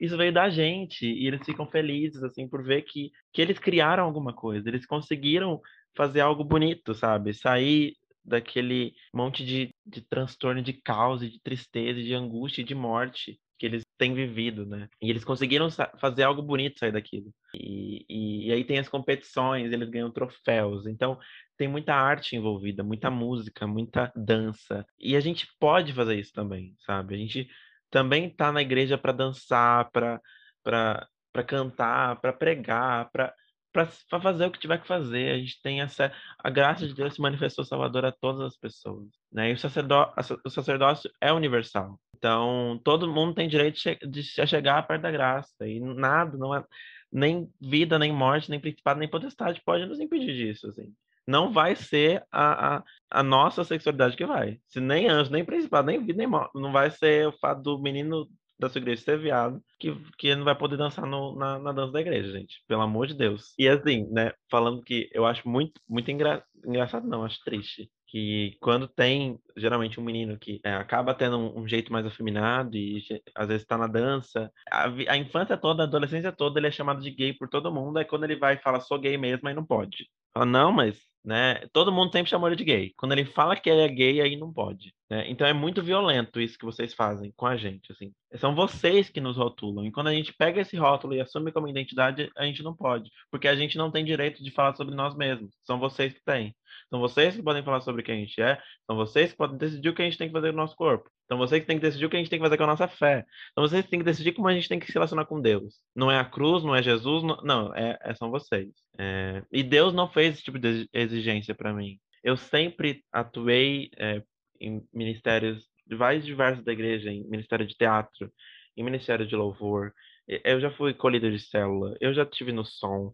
isso veio da gente. E eles ficam felizes, assim, por ver que, que eles criaram alguma coisa. Eles conseguiram fazer algo bonito, sabe? Sair daquele monte de, de transtorno, de caos, de tristeza, de angústia de morte que eles têm vivido, né? E eles conseguiram fazer algo bonito sair daquilo. E, e, e, aí tem as competições, eles ganham troféus. Então tem muita arte envolvida, muita música, muita dança. E a gente pode fazer isso também, sabe? A gente também tá na igreja para dançar, para para cantar, para pregar, para para fazer o que tiver que fazer. A gente tem essa a graça de Deus se manifestou salvador a todas as pessoas, né? E o sacerdócio, o sacerdócio é universal. Então, todo mundo tem direito de chegar perto da graça e nada, não é nem vida, nem morte, nem principado, nem potestade pode nos impedir disso, assim. Não vai ser a, a, a nossa sexualidade que vai. Se nem anjo, nem principado, nem vida, nem morte. Não vai ser o fato do menino da sua igreja ser viado, que, que não vai poder dançar no, na, na dança da igreja, gente. Pelo amor de Deus. E assim, né, falando que eu acho muito, muito engra... engraçado, não, acho triste. Que quando tem, geralmente, um menino que é, acaba tendo um, um, jeito mais afeminado e às vezes está na dança, a, a, infância toda, a adolescência toda, ele é chamado de gay por todo mundo. Aí quando ele vai e fala, sou gay mesmo, aí não pode. Fala, não, mas né? Todo mundo sempre chamou ele de gay. Quando ele fala que ele é gay, aí não pode. Né? Então é muito violento isso que vocês fazem com a gente, assim. São vocês que nos rotulam. E quando a gente pega esse rótulo e assume como identidade, a gente não pode, porque a gente não tem direito de falar sobre nós mesmos. São vocês que têm. São vocês que podem falar sobre quem a gente é. São vocês que podem decidir o que a gente tem que fazer com o nosso corpo. São vocês que têm que decidir o que a gente tem que fazer com a nossa fé. São vocês têm que decidir como a gente tem que se relacionar com Deus. Não é a cruz, não é Jesus, não, não é, é, são vocês. É, e Deus não fez esse tipo de exigência para mim. Eu sempre atuei é, em ministérios de vários diversos da igreja, em ministério de teatro, em ministério de louvor. Eu já fui colhido de célula, eu já tive no som.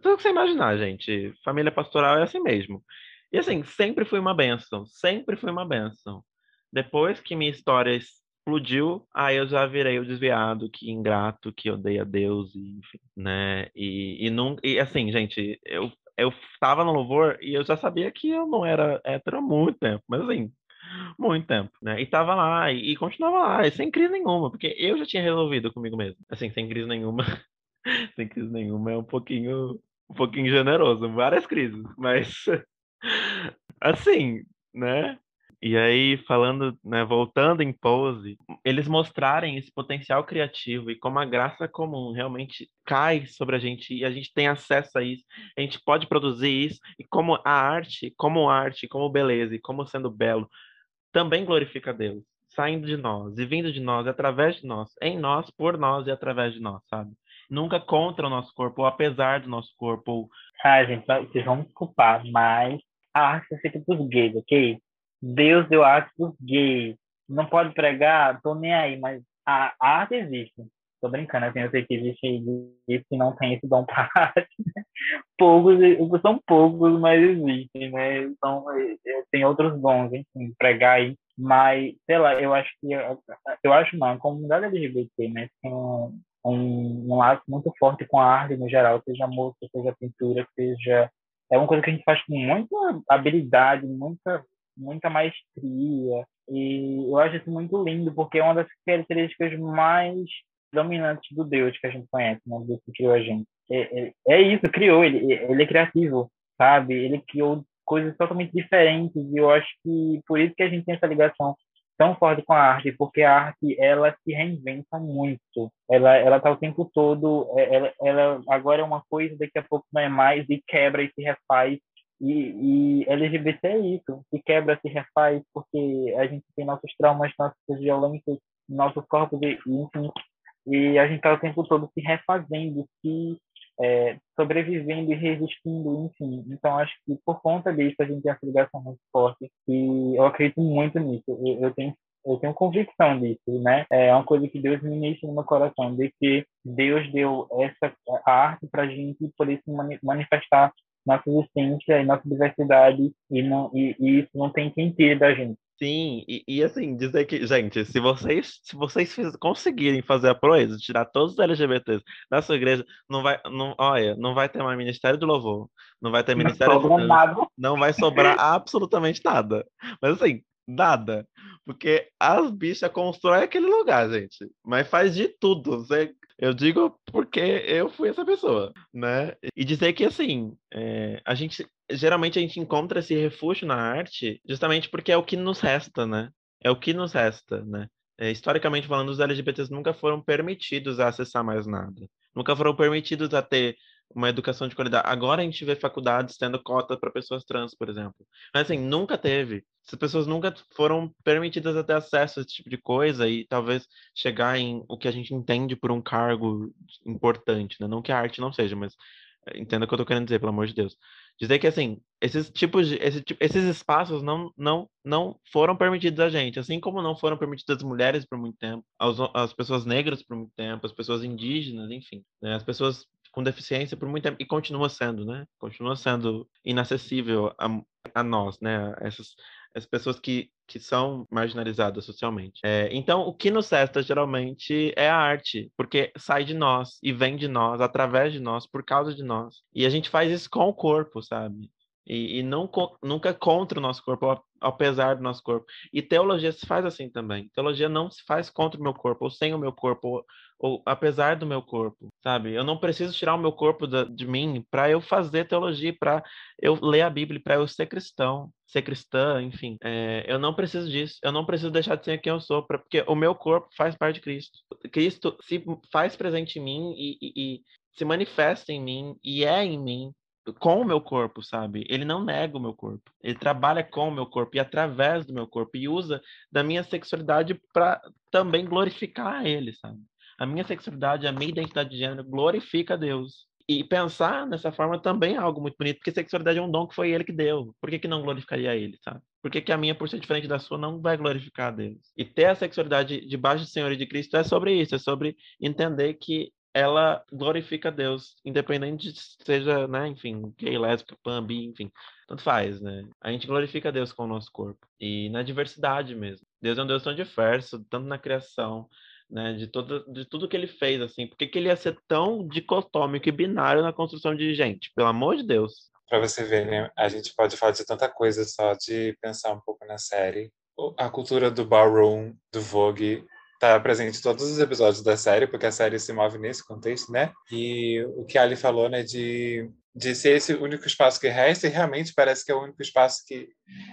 Tudo que você imaginar, gente. Família pastoral é assim mesmo. E assim, sempre foi uma benção, sempre foi uma benção. Depois que minha história explodiu, aí eu já virei o desviado, que ingrato, que odeia Deus, e, enfim, né? E, e, não, e assim, gente, eu, eu tava no louvor e eu já sabia que eu não era hétero há muito tempo, mas assim, muito tempo, né? E tava lá, e, e continuava lá, e sem crise nenhuma, porque eu já tinha resolvido comigo mesmo. Assim, sem crise nenhuma, sem crise nenhuma é um pouquinho, um pouquinho generoso, várias crises, mas assim, né? E aí, falando, né, voltando em pose, eles mostrarem esse potencial criativo e como a graça comum realmente cai sobre a gente e a gente tem acesso a isso, a gente pode produzir isso, e como a arte, como arte, como beleza e como sendo belo, também glorifica Deus, saindo de nós e vindo de nós, através de nós, em nós, por nós e através de nós, sabe? Nunca contra o nosso corpo, ou apesar do nosso corpo. Ah, gente, vocês vão me desculpar, mas a arte é feita por gays, ok? Deus deu arte para gays. Não pode pregar, tô nem aí, mas a, arte existe. Tô brincando, assim, eu sei que existe isso que não tem esse dom para arte. Né? Poucos, são poucos, mas existem, né? Então, tem outros dons, enfim, pregar aí. Mas, sei lá, eu acho que, eu acho não, a comunidade LGBT, né, tem um, um, um laço muito forte com a arte no geral, seja música, seja pintura, seja é uma coisa que a gente faz com muita habilidade, muita muita maestria. E eu acho isso muito lindo, porque é uma das características mais dominantes do Deus que a gente conhece, né? Deus que criou a gente. É, é, é isso, criou, ele, ele é criativo, sabe? Ele criou coisas totalmente diferentes e eu acho que por isso que a gente tem essa ligação tão forte com a arte, porque a arte ela se reinventa muito. Ela ela tá o tempo todo, é, ela, ela agora é uma coisa, daqui a pouco não é mais e quebra e se refaz e, e LGBT é isso, se quebra, se refaz, porque a gente tem nossos traumas, nossas violências, nossos corpos, e, enfim. E a gente está o tempo todo se refazendo, se é, sobrevivendo e resistindo, enfim. Então, acho que por conta disso a gente tem essa ligação muito forte e eu acredito muito nisso. Eu, eu tenho eu tenho convicção disso, né? É uma coisa que Deus me ministra no meu coração, de que Deus deu essa arte para a gente poder se manifestar nossa existência e nossa diversidade e, não, e, e isso não tem quem tire da gente. Sim, e, e, assim, dizer que, gente, se vocês, se vocês fiz, conseguirem fazer a proeza, tirar todos os LGBTs da sua igreja, não vai, não, olha, não vai ter mais Ministério do Louvor, não vai ter Ministério não de nada. não vai sobrar absolutamente nada. Mas assim, nada. Porque as bichas constroem aquele lugar, gente. Mas faz de tudo. Você eu digo porque eu fui essa pessoa, né? E dizer que, assim, é, a gente, geralmente a gente encontra esse refúgio na arte justamente porque é o que nos resta, né? É o que nos resta, né? É, historicamente falando, os LGBTs nunca foram permitidos a acessar mais nada. Nunca foram permitidos a ter uma educação de qualidade. Agora a gente vê faculdades tendo cota para pessoas trans, por exemplo. Mas assim, nunca teve. As pessoas nunca foram permitidas a ter acesso a esse tipo de coisa e talvez chegar em o que a gente entende por um cargo importante, né? Não que a arte não seja, mas eh, entenda o que eu tô querendo dizer, pelo amor de Deus. Dizer que assim, esses tipos de esse, esses espaços não não não foram permitidos a gente, assim como não foram permitidos às mulheres por muito tempo, aos, às pessoas negras por muito tempo, às pessoas indígenas, enfim, né? as pessoas com deficiência por muito tempo e continua sendo, né? Continua sendo inacessível a, a nós, né? Essas, as pessoas que, que são marginalizadas socialmente. É, então, o que nos resta geralmente é a arte, porque sai de nós e vem de nós, através de nós, por causa de nós. E a gente faz isso com o corpo, sabe? E, e não, nunca contra o nosso corpo, apesar do nosso corpo. E teologia se faz assim também. Teologia não se faz contra o meu corpo, ou sem o meu corpo, ou, ou apesar do meu corpo, sabe? Eu não preciso tirar o meu corpo da, de mim para eu fazer teologia, para eu ler a Bíblia, para eu ser cristão, ser cristã, enfim. É, eu não preciso disso. Eu não preciso deixar de ser quem eu sou, pra, porque o meu corpo faz parte de Cristo. Cristo se faz presente em mim e, e, e se manifesta em mim e é em mim com o meu corpo, sabe? Ele não nega o meu corpo. Ele trabalha com o meu corpo e através do meu corpo e usa da minha sexualidade para também glorificar ele, sabe? A minha sexualidade, a minha identidade de gênero glorifica a Deus. E pensar nessa forma também é algo muito bonito, porque sexualidade é um dom que foi ele que deu. Por que, que não glorificaria ele, sabe? Por que, que a minha, por ser diferente da sua, não vai glorificar a Deus? E ter a sexualidade debaixo do Senhor e de Cristo é sobre isso, é sobre entender que ela glorifica Deus, independente de seja, né, enfim, gay, lésbica, pan, bi, enfim, tanto faz, né? A gente glorifica Deus com o nosso corpo e na diversidade mesmo. Deus é um Deus tão diverso, tanto na criação, né, de todo, de tudo que ele fez, assim, por que, que ele ia ser tão dicotômico e binário na construção de gente? Pelo amor de Deus. Para você ver, né, a gente pode falar de tanta coisa só de pensar um pouco na série. A cultura do ballroom, do Vogue, está presente em todos os episódios da série, porque a série se move nesse contexto, né? E o que a Ali falou, né, de, de ser esse único espaço que resta, e realmente parece que é o único espaço que.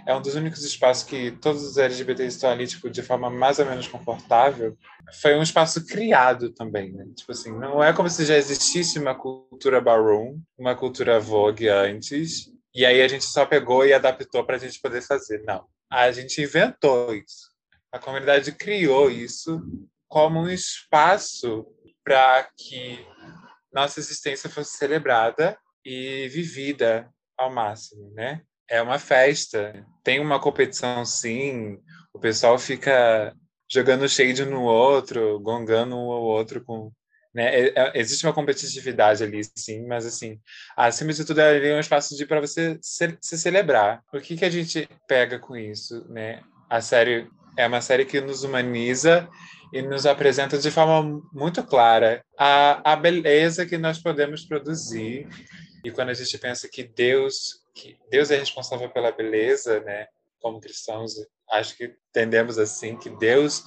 É um dos únicos espaços que todos os LGBTs estão ali, tipo, de forma mais ou menos confortável. Foi um espaço criado também, né? Tipo assim, não é como se já existisse uma cultura barroom, uma cultura vogue antes, e aí a gente só pegou e adaptou para a gente poder fazer. Não. A gente inventou isso a comunidade criou isso como um espaço para que nossa existência fosse celebrada e vivida ao máximo, né? É uma festa, tem uma competição sim, o pessoal fica jogando shade no outro, gongando um ao outro com né? É, é, existe uma competitividade ali, sim, mas assim, acima de tudo, ali é um espaço de para você se, se, celebrar. O que que a gente pega com isso, né? A série é uma série que nos humaniza e nos apresenta de forma muito clara a, a beleza que nós podemos produzir. E quando a gente pensa que Deus, que Deus é responsável pela beleza, né? Como cristãos, acho que entendemos assim que Deus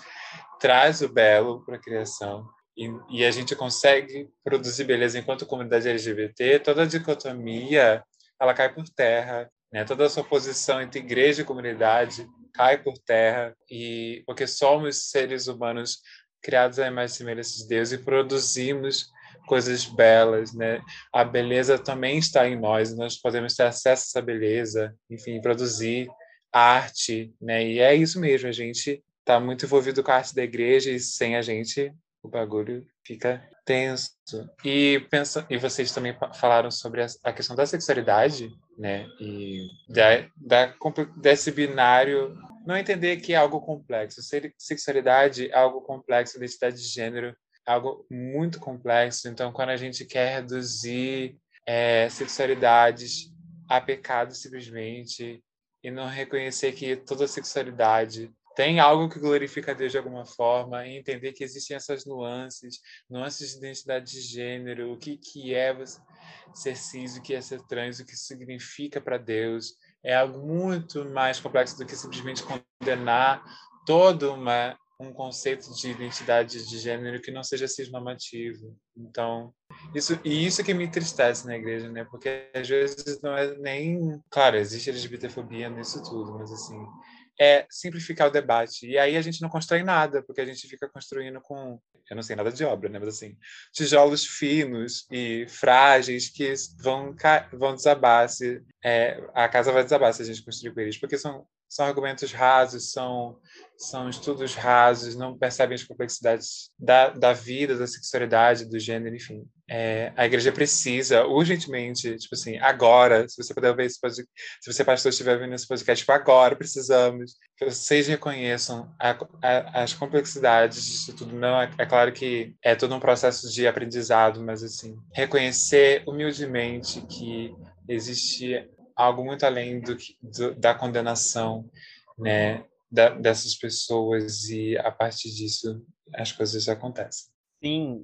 traz o belo para a criação e, e, a gente consegue produzir beleza enquanto comunidade LGBT. Toda a dicotomia ela cai por terra, né? Toda sua posição entre igreja e comunidade cai por terra e porque somos seres humanos criados à imagem e semelhança de Deus e produzimos coisas belas, né? A beleza também está em nós, nós podemos ter acesso a essa beleza, enfim, produzir arte, né? E é isso mesmo, a gente está muito envolvido com a arte da igreja e sem a gente o bagulho fica tenso. E pensa, e vocês também falaram sobre a, a questão da sexualidade, né? E da, da, desse binário não entender que é algo complexo. Sexualidade é algo complexo, identidade de gênero é algo muito complexo. Então, quando a gente quer reduzir é, sexualidades a pecado simplesmente e não reconhecer que toda sexualidade tem algo que glorifica a Deus de alguma forma e entender que existem essas nuances, nuances de identidade de gênero, o que, que é ser cis, o que é ser trans, o que significa para Deus, é algo muito mais complexo do que simplesmente condenar todo uma, um conceito de identidade de gênero que não seja cisnormativo. Então, isso e isso que me entristece na igreja, né? Porque às vezes não é nem, claro, existe LGBTfobia nisso tudo, mas assim, é simplificar o debate. E aí a gente não constrói nada, porque a gente fica construindo com, eu não sei nada de obra, né, mas assim, tijolos finos e frágeis que vão vão desabar se é, a casa vai desabar se a gente construir com eles, porque são são argumentos rasos, são, são estudos rasos, não percebem as complexidades da, da vida, da sexualidade, do gênero, enfim. É, a igreja precisa urgentemente, tipo assim, agora, se você puder ver esse podcast, se você pastor estiver vendo esse podcast, tipo, agora precisamos que vocês reconheçam a, a, as complexidades disso tudo. Não é, é claro que é todo um processo de aprendizado, mas assim, reconhecer humildemente que existe algo muito além do, do da condenação, né, da, dessas pessoas e a partir disso as coisas acontecem. Sim,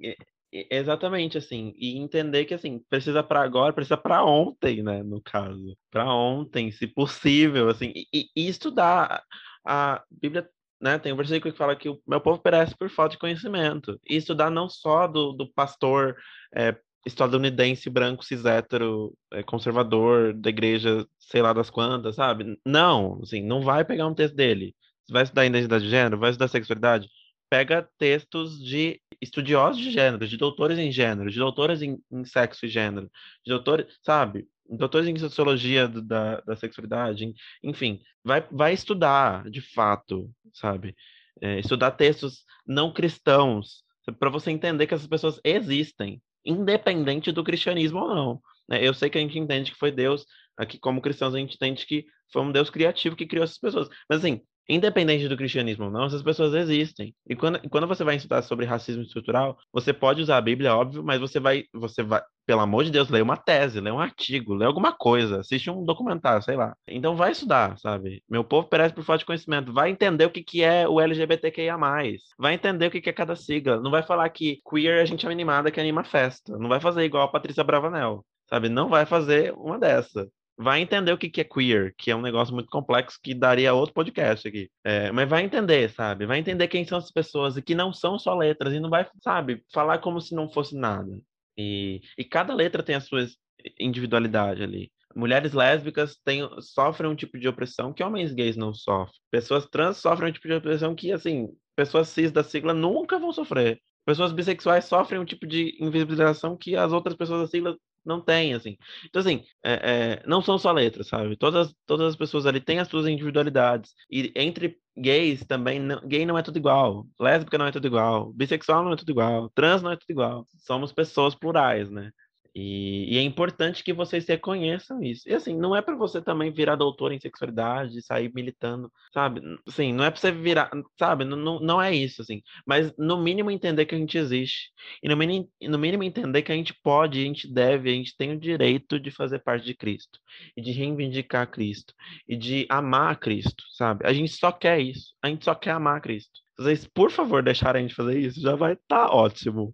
exatamente assim, e entender que assim precisa para agora, precisa para ontem, né, no caso, para ontem, se possível, assim, e, e estudar a Bíblia né, tem um versículo que fala que o meu povo perece por falta de conhecimento. E estudar não só do, do pastor é, estadunidense branco cis hétero é, conservador da igreja sei lá das quantas sabe? Não assim não vai pegar um texto dele. Vai estudar identidade de gênero? Vai estudar sexualidade? Pega textos de estudiosos de gênero de doutores em gênero de doutores em, em sexo e gênero de doutores sabe? Doutores em sociologia da, da sexualidade enfim vai vai estudar de fato sabe? É, estudar textos não cristãos para você entender que essas pessoas existem independente do cristianismo ou não. Né? Eu sei que a gente entende que foi Deus, aqui como cristãos a gente entende que foi um Deus criativo que criou essas pessoas. Mas assim, independente do cristianismo ou não, essas pessoas existem. E quando, quando você vai estudar sobre racismo estrutural, você pode usar a Bíblia, óbvio, mas você vai, você vai, pelo amor de Deus, ler uma tese, ler um artigo, ler alguma coisa, assiste um documentário, sei lá. Então vai estudar, sabe? Meu povo perece por falta de conhecimento. Vai entender o que, que é o LGBTQIA+. Vai entender o que, que é cada sigla. Não vai falar que queer é a gente é animada que anima festa. Não vai fazer igual a Patrícia Bravanel, sabe? Não vai fazer uma dessa vai entender o que, que é queer, que é um negócio muito complexo que daria outro podcast aqui. É, mas vai entender, sabe? Vai entender quem são as pessoas e que não são só letras e não vai, sabe, falar como se não fosse nada. E, e cada letra tem a sua individualidade ali. Mulheres lésbicas têm, sofrem um tipo de opressão que homens gays não sofrem. Pessoas trans sofrem um tipo de opressão que, assim, pessoas cis da sigla nunca vão sofrer. Pessoas bissexuais sofrem um tipo de invisibilização que as outras pessoas da sigla não tem, assim. Então, assim, é, é, não são só letras, sabe? Todas, todas as pessoas ali têm as suas individualidades. E entre gays também, não, gay não é tudo igual, lésbica não é tudo igual, bissexual não é tudo igual, trans não é tudo igual. Somos pessoas plurais, né? E, e, é importante que vocês reconheçam isso. E assim, não é para você também virar doutor em sexualidade, sair militando, sabe? Assim, não é para você virar, sabe? Não, não é isso, assim. Mas no mínimo entender que a gente existe. E no mínimo, no mínimo entender que a gente pode, a gente deve, a gente tem o direito de fazer parte de Cristo. E de reivindicar Cristo. E de amar Cristo, sabe? A gente só quer isso. A gente só quer amar Cristo. Vocês, por favor, deixarem a gente fazer isso, já vai estar tá ótimo.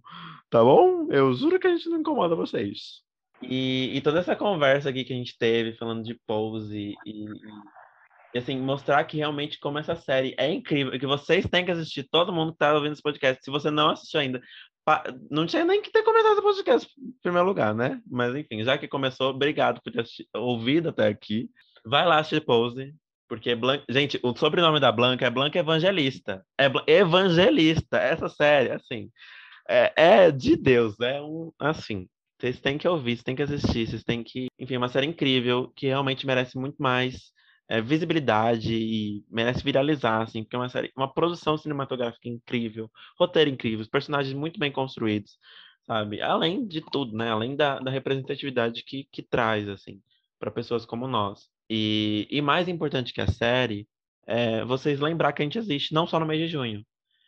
Tá bom? Eu juro que a gente não incomoda vocês. E, e toda essa conversa aqui que a gente teve, falando de pose e, e, assim, mostrar que realmente como essa série é incrível, que vocês têm que assistir, todo mundo que tá ouvindo esse podcast. Se você não assistiu ainda, não tinha nem que ter começado o podcast em primeiro lugar, né? Mas enfim, já que começou, obrigado por ter assistido, ouvido até aqui. Vai lá assistir Pose, porque, gente, o sobrenome da Blanca é Blanca Evangelista. É Evangelista, essa série, assim é, é de Deus, é um assim. Vocês têm que ouvir, vocês têm que assistir, vocês têm que. Enfim, é uma série incrível que realmente merece muito mais é, visibilidade e merece viralizar, assim, porque é uma série, uma produção cinematográfica incrível, roteiro incrível, personagens muito bem construídos, sabe? Além de tudo, né? Além da, da representatividade que, que traz, assim, para pessoas como nós. E, e mais importante que a série é vocês lembrar que a gente existe, não só no mês de junho.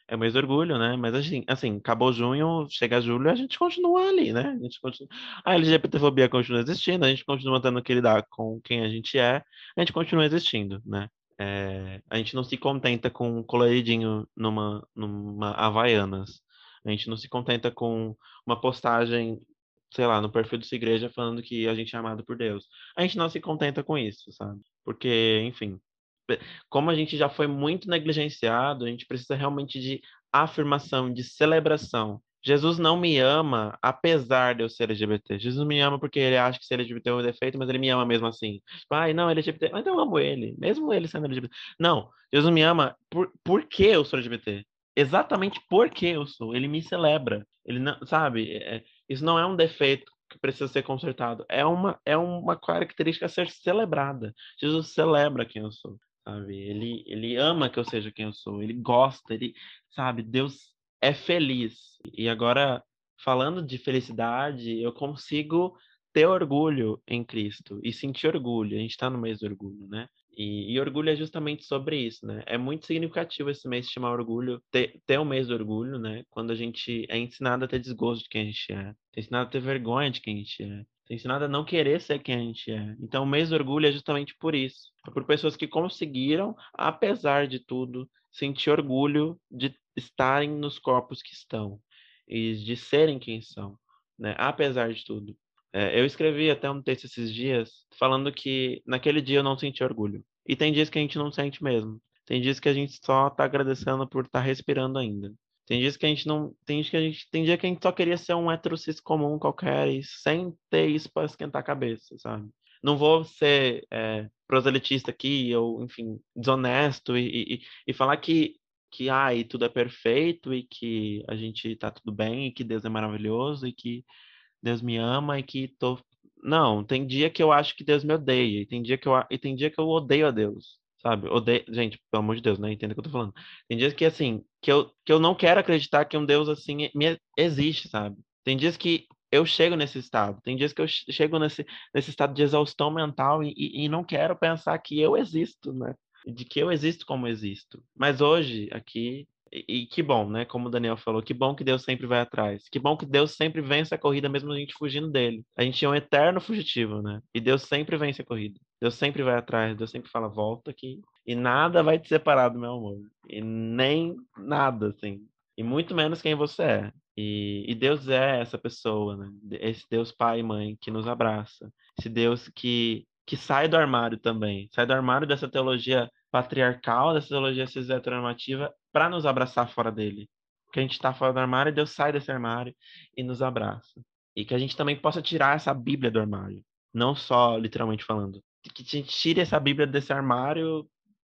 É mês orgulho, né? Mas assim, assim, acabou junho, chega julho, a gente continua ali, né? A gente continua... A LGBTfobia continua existindo, a gente continua tendo que lidar com quem a gente é, a gente continua existindo, né? É... a gente não se contenta com um coloridinho numa, numa Havaianas. A gente não se contenta com uma postagem, sei lá, no perfil dessa igreja falando que a gente é amado por Deus. A gente não se contenta com isso, sabe? Porque, enfim, como a gente já foi muito negligenciado, a gente precisa realmente de afirmação, de celebração. Jesus não me ama apesar de eu ser LGBT. Jesus me ama porque ele acha que ser LGBT é um defeito, mas ele me ama mesmo assim. Tipo, Ai, não, ele é LGBT, mas eu amo ele, mesmo ele sendo LGBT. Não, Jesus me ama por, porque eu sou LGBT. Exatamente porque eu sou. Ele me celebra. Ele não, sabe? É, isso não é um defeito que precisa ser consertado. É uma, é uma característica a ser celebrada. Jesus celebra quem eu sou sabe? Ele, ele ama que eu seja quem eu sou, ele gosta, ele, sabe? Deus é feliz. E agora, falando de felicidade, eu consigo ter orgulho em Cristo e sentir orgulho. A gente está no mês do orgulho, né? E, e, orgulho é justamente sobre isso, né? É muito significativo esse mês chamar orgulho, ter, ter um mês do orgulho, né? Quando a gente é ensinado a ter desgosto de quem a gente é, é ensinado a ter vergonha de quem a gente é, é ensinado a não querer ser quem a gente é. Então, o mês do orgulho é justamente por isso. É por pessoas que conseguiram, apesar de tudo, sentir orgulho de estarem nos corpos que estão e de serem quem são, né? Apesar de tudo. É, eu escrevi até um texto esses dias falando que naquele dia eu não senti orgulho. E tem dias que a gente não sente mesmo. Tem dias que a gente só está agradecendo por estar tá respirando ainda. Tem dias que a gente não. Tem dias que a gente. Tem dia que a gente só queria ser um heterocis comum qualquer e sem ter isso para esquentar a cabeça, sabe? Não vou ser é, proselitista aqui, ou, enfim, desonesto e, e, e falar que, que ai, tudo é perfeito e que a gente tá tudo bem e que Deus é maravilhoso e que Deus me ama e que tô. Não, tem dia que eu acho que Deus me odeia, e tem dia que eu, e tem dia que eu odeio a Deus, sabe? Odeio... Gente, pelo amor de Deus, né? Entenda o que eu tô falando. Tem dias que, assim, que eu, que eu não quero acreditar que um Deus assim me existe, sabe? Tem dias que eu chego nesse estado, tem dias que eu chego nesse, nesse estado de exaustão mental e, e, e não quero pensar que eu existo, né? De que eu existo como existo. Mas hoje, aqui, e, que bom, né? Como o Daniel falou, que bom que Deus sempre vai atrás. Que bom que Deus sempre vence a corrida, mesmo a gente fugindo dele. A gente é um eterno fugitivo, né? E Deus sempre vence a corrida. Deus sempre vai atrás, Deus sempre fala, volta aqui. E nada vai te separar do meu amor. E nem nada, assim. E muito menos quem você é. E, e Deus é essa pessoa, né? Esse Deus pai e mãe que nos abraça. Esse Deus que, que sai do armário também. Sai do armário dessa teologia patriarcal, dessa teologia cis heteronormativa para nos abraçar fora dele. Que a gente está fora do armário, Deus sai desse armário e nos abraça. E que a gente também possa tirar essa Bíblia do armário, não só literalmente falando. Que a gente tire essa Bíblia desse armário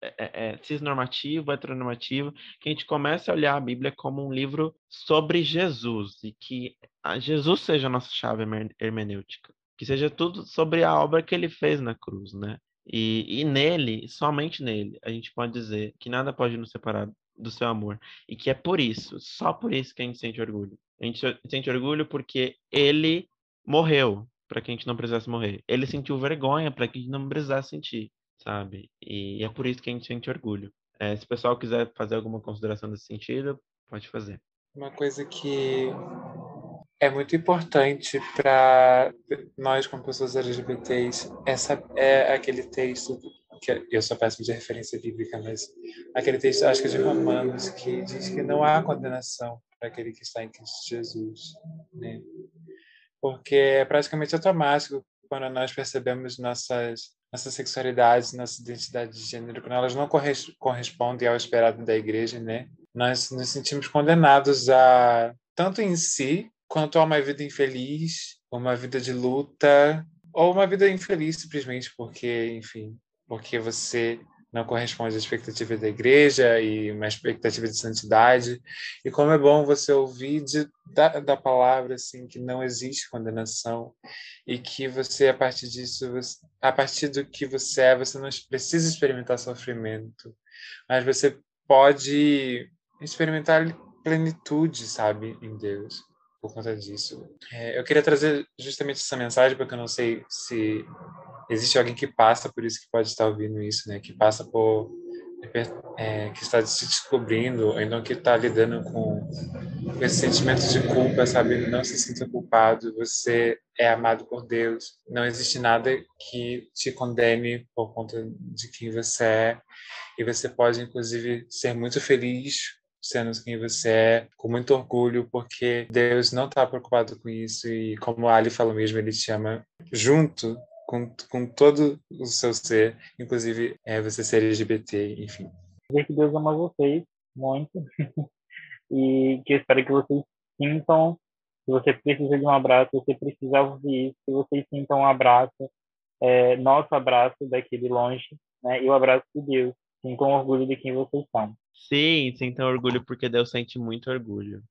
é, é, é cisnormativo, heteronormativo, que a gente comece a olhar a Bíblia como um livro sobre Jesus e que Jesus seja a nossa chave hermenêutica, que seja tudo sobre a obra que ele fez na cruz, né? E, e nele, somente nele, a gente pode dizer que nada pode nos separar do seu amor. E que é por isso, só por isso que a gente sente orgulho. A gente sente orgulho porque ele morreu para que a gente não precisasse morrer. Ele sentiu vergonha para que a gente não precisasse sentir, sabe? E é por isso que a gente sente orgulho. É, se o pessoal quiser fazer alguma consideração nesse sentido, pode fazer. Uma coisa que é muito importante para nós, como pessoas LGBTs, essa é aquele texto que eu sou péssimo de referência bíblica, mas aquele texto, acho que é de Romanos, que diz que não há condenação para aquele que está em Cristo Jesus, né? Porque é praticamente automático quando nós percebemos nossas nossas sexualidades, nossa identidade de gênero, quando elas não correspondem ao esperado da igreja, né? Nós nos sentimos condenados a tanto em si quanto a uma vida infeliz, uma vida de luta, ou uma vida infeliz simplesmente porque, enfim, porque você não corresponde à expectativa da igreja e uma expectativa de santidade. E como é bom você ouvir de, da, da palavra assim que não existe condenação e que você a partir disso, você, a partir do que você é, você não precisa experimentar sofrimento, mas você pode experimentar plenitude, sabe, em Deus por conta disso. É, eu queria trazer justamente essa mensagem porque eu não sei se existe alguém que passa por isso que pode estar ouvindo isso, né? Que passa por é, que está se descobrindo, ou então que está lidando com, esse sentimento de culpa, sabe? Não se sinta culpado, você é amado por Deus. Não existe nada que te condene por conta de quem você é. E você pode, inclusive, ser muito feliz sendo quem você é, com muito orgulho, porque Deus não está preocupado com isso. E como Ali falou mesmo, Ele te ama junto com, com todo o seu ser, inclusive é, você ser LGBT, enfim. Dizer que Deus ama vocês muito e que eu espero que vocês sintam se você precisa de um abraço, se você precisa ouvir isso, que vocês sintam um abraço, é, nosso abraço daquele longe, né, e o abraço de Deus. Sintam orgulho de quem vocês são. Sim, sintam orgulho porque Deus sente muito orgulho.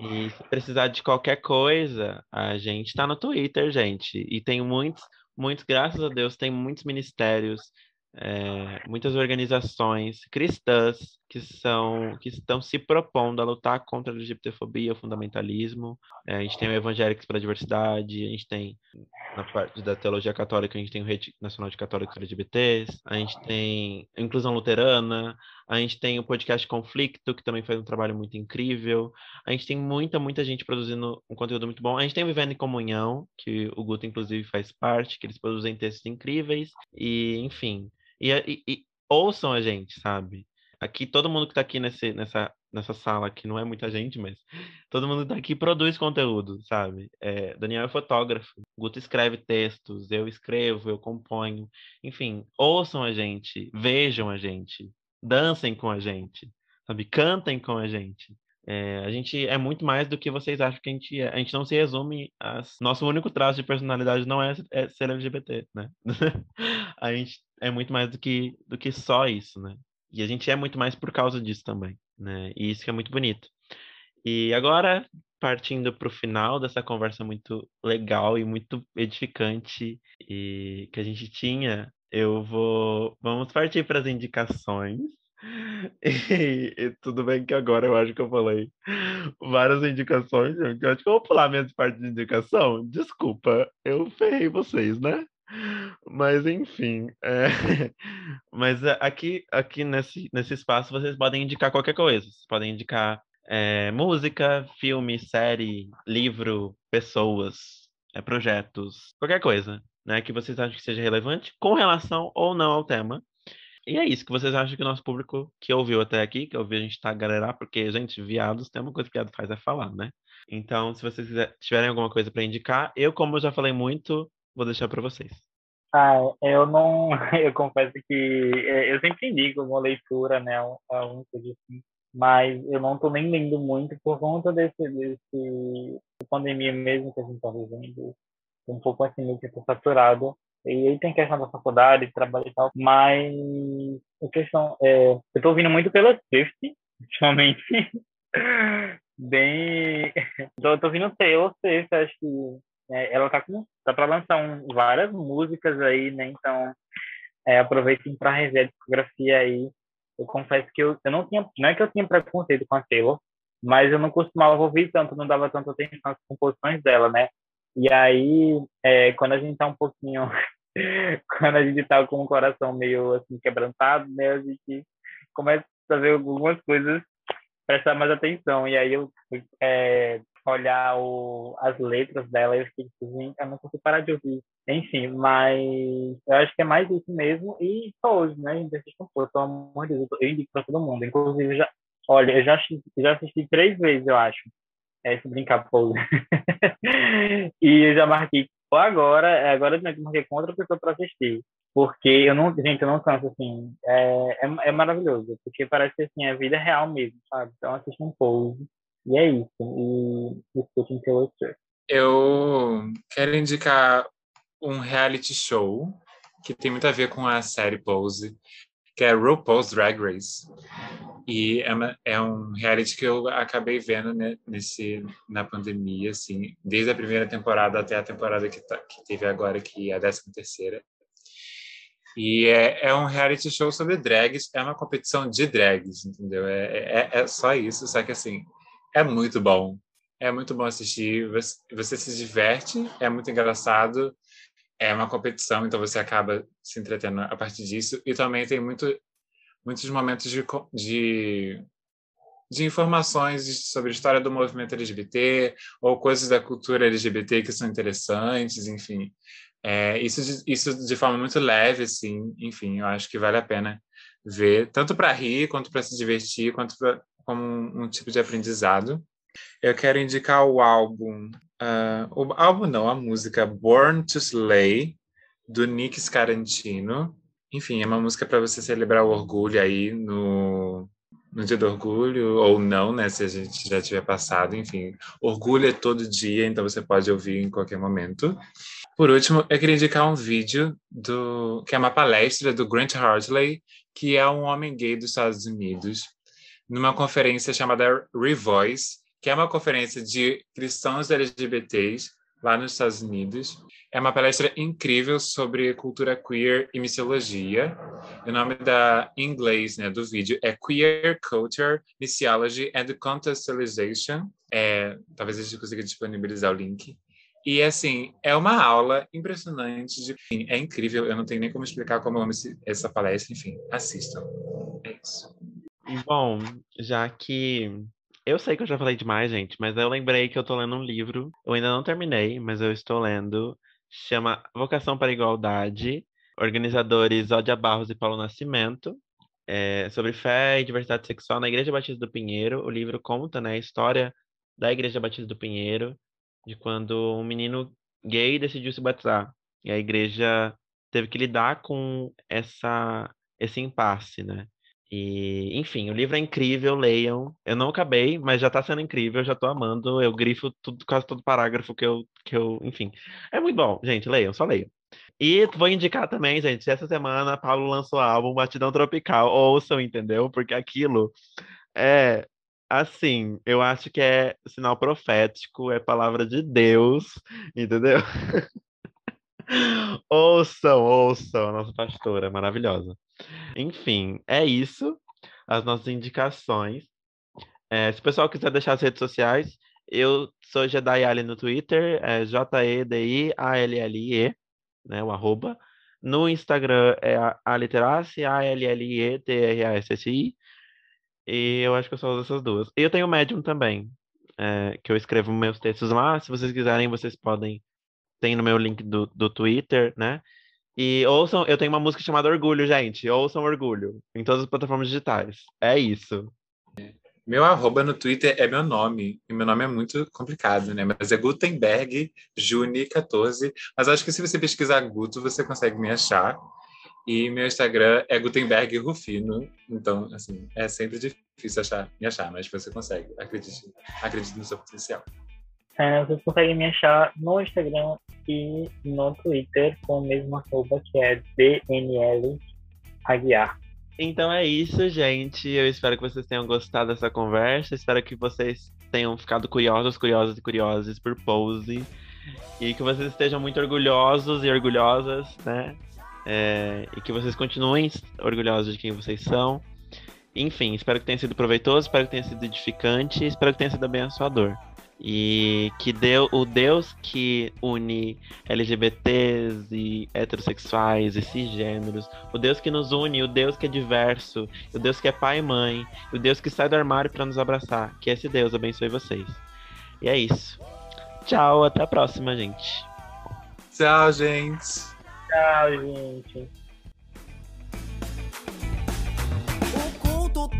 E se precisar de qualquer coisa, a gente está no Twitter, gente. E tem muitos muitos, graças a Deus, tem muitos ministérios, é, muitas organizações cristãs que são que estão se propondo a lutar contra a LGBTfobia, o fundamentalismo. É, a gente tem o Evangélicos para a Diversidade, a gente tem na parte da teologia católica, a gente tem o Rede Nacional de Católicos LGBTs, a gente tem a Inclusão Luterana, a gente tem o podcast Conflicto, que também faz um trabalho muito incrível. A gente tem muita, muita gente produzindo um conteúdo muito bom. A gente tem o Vivendo em Comunhão, que o Guto, inclusive, faz parte, que eles produzem textos incríveis. E, enfim. E, e, e ouçam a gente, sabe? Aqui, todo mundo que está aqui nesse, nessa, nessa sala, que não é muita gente, mas todo mundo está aqui produz conteúdo, sabe? É, Daniel é fotógrafo, Guto escreve textos, eu escrevo, eu componho. Enfim, ouçam a gente, vejam a gente, dancem com a gente, sabe? Cantem com a gente. É, a gente é muito mais do que vocês acham que a gente é. A gente não se resume. A... Nosso único traço de personalidade não é, é ser LGBT, né? a gente é muito mais do que, do que só isso, né? E a gente é muito mais por causa disso também, né? E isso que é muito bonito. E agora, partindo para o final dessa conversa muito legal e muito edificante e que a gente tinha, eu vou. Vamos partir para as indicações. E, e, tudo bem que agora eu acho que eu falei várias indicações. Eu acho que eu vou pular minhas partes de indicação. Desculpa, eu ferrei vocês, né? Mas enfim, é... mas aqui, aqui nesse, nesse espaço vocês podem indicar qualquer coisa. Vocês podem indicar é, música, filme, série, livro, pessoas, é, projetos, qualquer coisa, né? Que vocês acham que seja relevante com relação ou não ao tema. E é isso que vocês acham que o nosso público que ouviu até aqui, que ouviu a gente tá galera, porque, gente, viados, tem uma coisa que viado faz é falar, né? Então, se vocês tiverem alguma coisa para indicar, eu, como eu já falei muito, vou deixar para vocês. Ah, eu não, eu confesso que é, eu sempre indico uma leitura, né, um assim, mas eu não estou nem lendo muito por conta desse, desse pandemia mesmo que a gente está vivendo, um pouco assim meio que saturado. E aí tem questão da faculdade, trabalho e tal, mas a questão é, eu estou ouvindo muito pela Swift ultimamente. Bem, tô, tô ouvindo Taylor Swift, acho que é, ela tá com tá para lançar um, várias músicas aí, né? Então é, aproveitem para rever a discografia aí. Eu confesso que eu, eu não tinha, não é que eu tinha preconceito com a Taylor, mas eu não costumava ouvir tanto, não dava tanta atenção às composições dela, né? E aí, é, quando a gente tá um pouquinho, quando a gente tá com o coração meio assim quebrantado, né? A gente começa a ver algumas coisas, prestar mais atenção. E aí eu é, olhar o, as letras dela, eu fiquei assim, eu não consigo parar de ouvir. Enfim, mas eu acho que é mais isso mesmo. E só hoje, né? Assistam, pelo amor de Deus, eu indico para todo mundo. Inclusive, já, olha, eu já assisti, já assisti três vezes, eu acho. É esse brincar pose. e eu já marquei agora, agora eu marquei com outra pessoa para assistir. Porque eu não, gente, eu não canso, assim, é, é, é maravilhoso, porque parece que, assim, é vida real mesmo, sabe? Então, assista um pose, e é isso. E escutem Taylor Swift. Eu quero indicar um reality show que tem muito a ver com a série Pose, que é RuPaul's Drag Race. E é, uma, é um reality que eu acabei vendo né, nesse, na pandemia, assim, desde a primeira temporada até a temporada que, tá, que teve agora, que é a décima terceira. E é, é um reality show sobre drags, é uma competição de drags, entendeu? É, é, é só isso, só que assim, é muito bom. É muito bom assistir, você, você se diverte, é muito engraçado, é uma competição, então você acaba se entretendo a partir disso. E também tem muito, muitos momentos de, de, de informações sobre a história do movimento LGBT ou coisas da cultura LGBT que são interessantes, enfim. É, isso, de, isso de forma muito leve, assim, enfim, eu acho que vale a pena ver, tanto para rir, quanto para se divertir, quanto como um, um, tipo de aprendizado. Eu quero indicar o álbum, uh, o álbum não, a música Born to Slay, do Nick Scarantino. Enfim, é uma música para você celebrar o orgulho aí no, no dia do orgulho, ou não, né, se a gente já tiver passado, enfim. Orgulho é todo dia, então você pode ouvir em qualquer momento. Por último, eu queria indicar um vídeo do que é uma palestra do Grant Hartley, que é um homem gay dos Estados Unidos, numa conferência chamada Revoice, que é uma conferência de cristãos LGBTs lá nos Estados Unidos. É uma palestra incrível sobre cultura queer e missiologia. O nome da em inglês, né, do vídeo é Queer Culture, Missiology and Contextualization. É, talvez a gente consiga disponibilizar o link. E assim, é uma aula impressionante, de... é incrível, eu não tenho nem como explicar como eu amo essa palestra, enfim, assistam. É isso. Bom, já que eu sei que eu já falei demais, gente, mas eu lembrei que eu tô lendo um livro. Eu ainda não terminei, mas eu estou lendo. Chama Vocação para a Igualdade. Organizadores Ódia Barros e Paulo Nascimento. É, sobre fé e diversidade sexual na Igreja Batista do Pinheiro. O livro conta né, a história da Igreja Batista do Pinheiro, de quando um menino gay decidiu se batizar. E a igreja teve que lidar com essa, esse impasse, né? E, enfim, o livro é incrível, leiam. Eu não acabei, mas já tá sendo incrível, já tô amando. Eu grifo tudo, quase todo parágrafo que eu, que eu. Enfim. É muito bom, gente, leiam, só leiam. E vou indicar também, gente, essa semana Paulo lançou o álbum Batidão Tropical. Ouçam, entendeu? Porque aquilo é. Assim, eu acho que é sinal profético, é palavra de Deus, entendeu? ouçam, ouçam, a nossa pastora maravilhosa. Enfim, é isso. As nossas indicações. É, se o pessoal quiser deixar as redes sociais, eu sou Jedi Ali no Twitter, é J-E-D-I-A-L-L-I-E, né, o arroba. No Instagram é a, a literacy, A-L-L-E-T-R-A-S-S-I. E eu acho que eu só uso essas duas. E eu tenho o Medium também, é, que eu escrevo meus textos lá. Se vocês quiserem, vocês podem. Tem no meu link do, do Twitter, né? E ouçam, eu tenho uma música chamada Orgulho, gente. Ouçam Orgulho em todas as plataformas digitais. É isso. Meu arroba no Twitter é meu nome. E meu nome é muito complicado, né? Mas é Gutenberg Juni 14. Mas acho que se você pesquisar Guto, você consegue me achar. E meu Instagram é Gutenberg Rufino. Então, assim, é sempre difícil achar, me achar, mas você consegue. Acredite, acredite no seu potencial. É, vocês conseguem me achar no Instagram e no Twitter com o mesmo arroba que é DNL Aguiar. Então é isso, gente. Eu espero que vocês tenham gostado dessa conversa. Espero que vocês tenham ficado curiosos, curiosos e curiosos por Pose. E que vocês estejam muito orgulhosos e orgulhosas, né? É, e que vocês continuem orgulhosos de quem vocês são. Enfim, espero que tenha sido proveitoso, espero que tenha sido edificante, espero que tenha sido abençoador. E que deu, o Deus que une LGBTs e heterossexuais e cisgêneros, o Deus que nos une, o Deus que é diverso, o Deus que é pai e mãe, o Deus que sai do armário para nos abraçar, que esse Deus abençoe vocês. E é isso. Tchau, até a próxima, gente. Tchau, gente. Tchau, gente.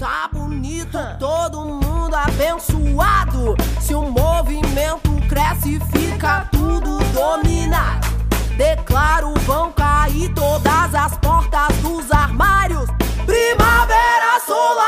tá bonito, todo mundo abençoado. Se o movimento cresce, fica tudo dominado. Declaro, vão cair todas as portas dos armários. Primavera solar.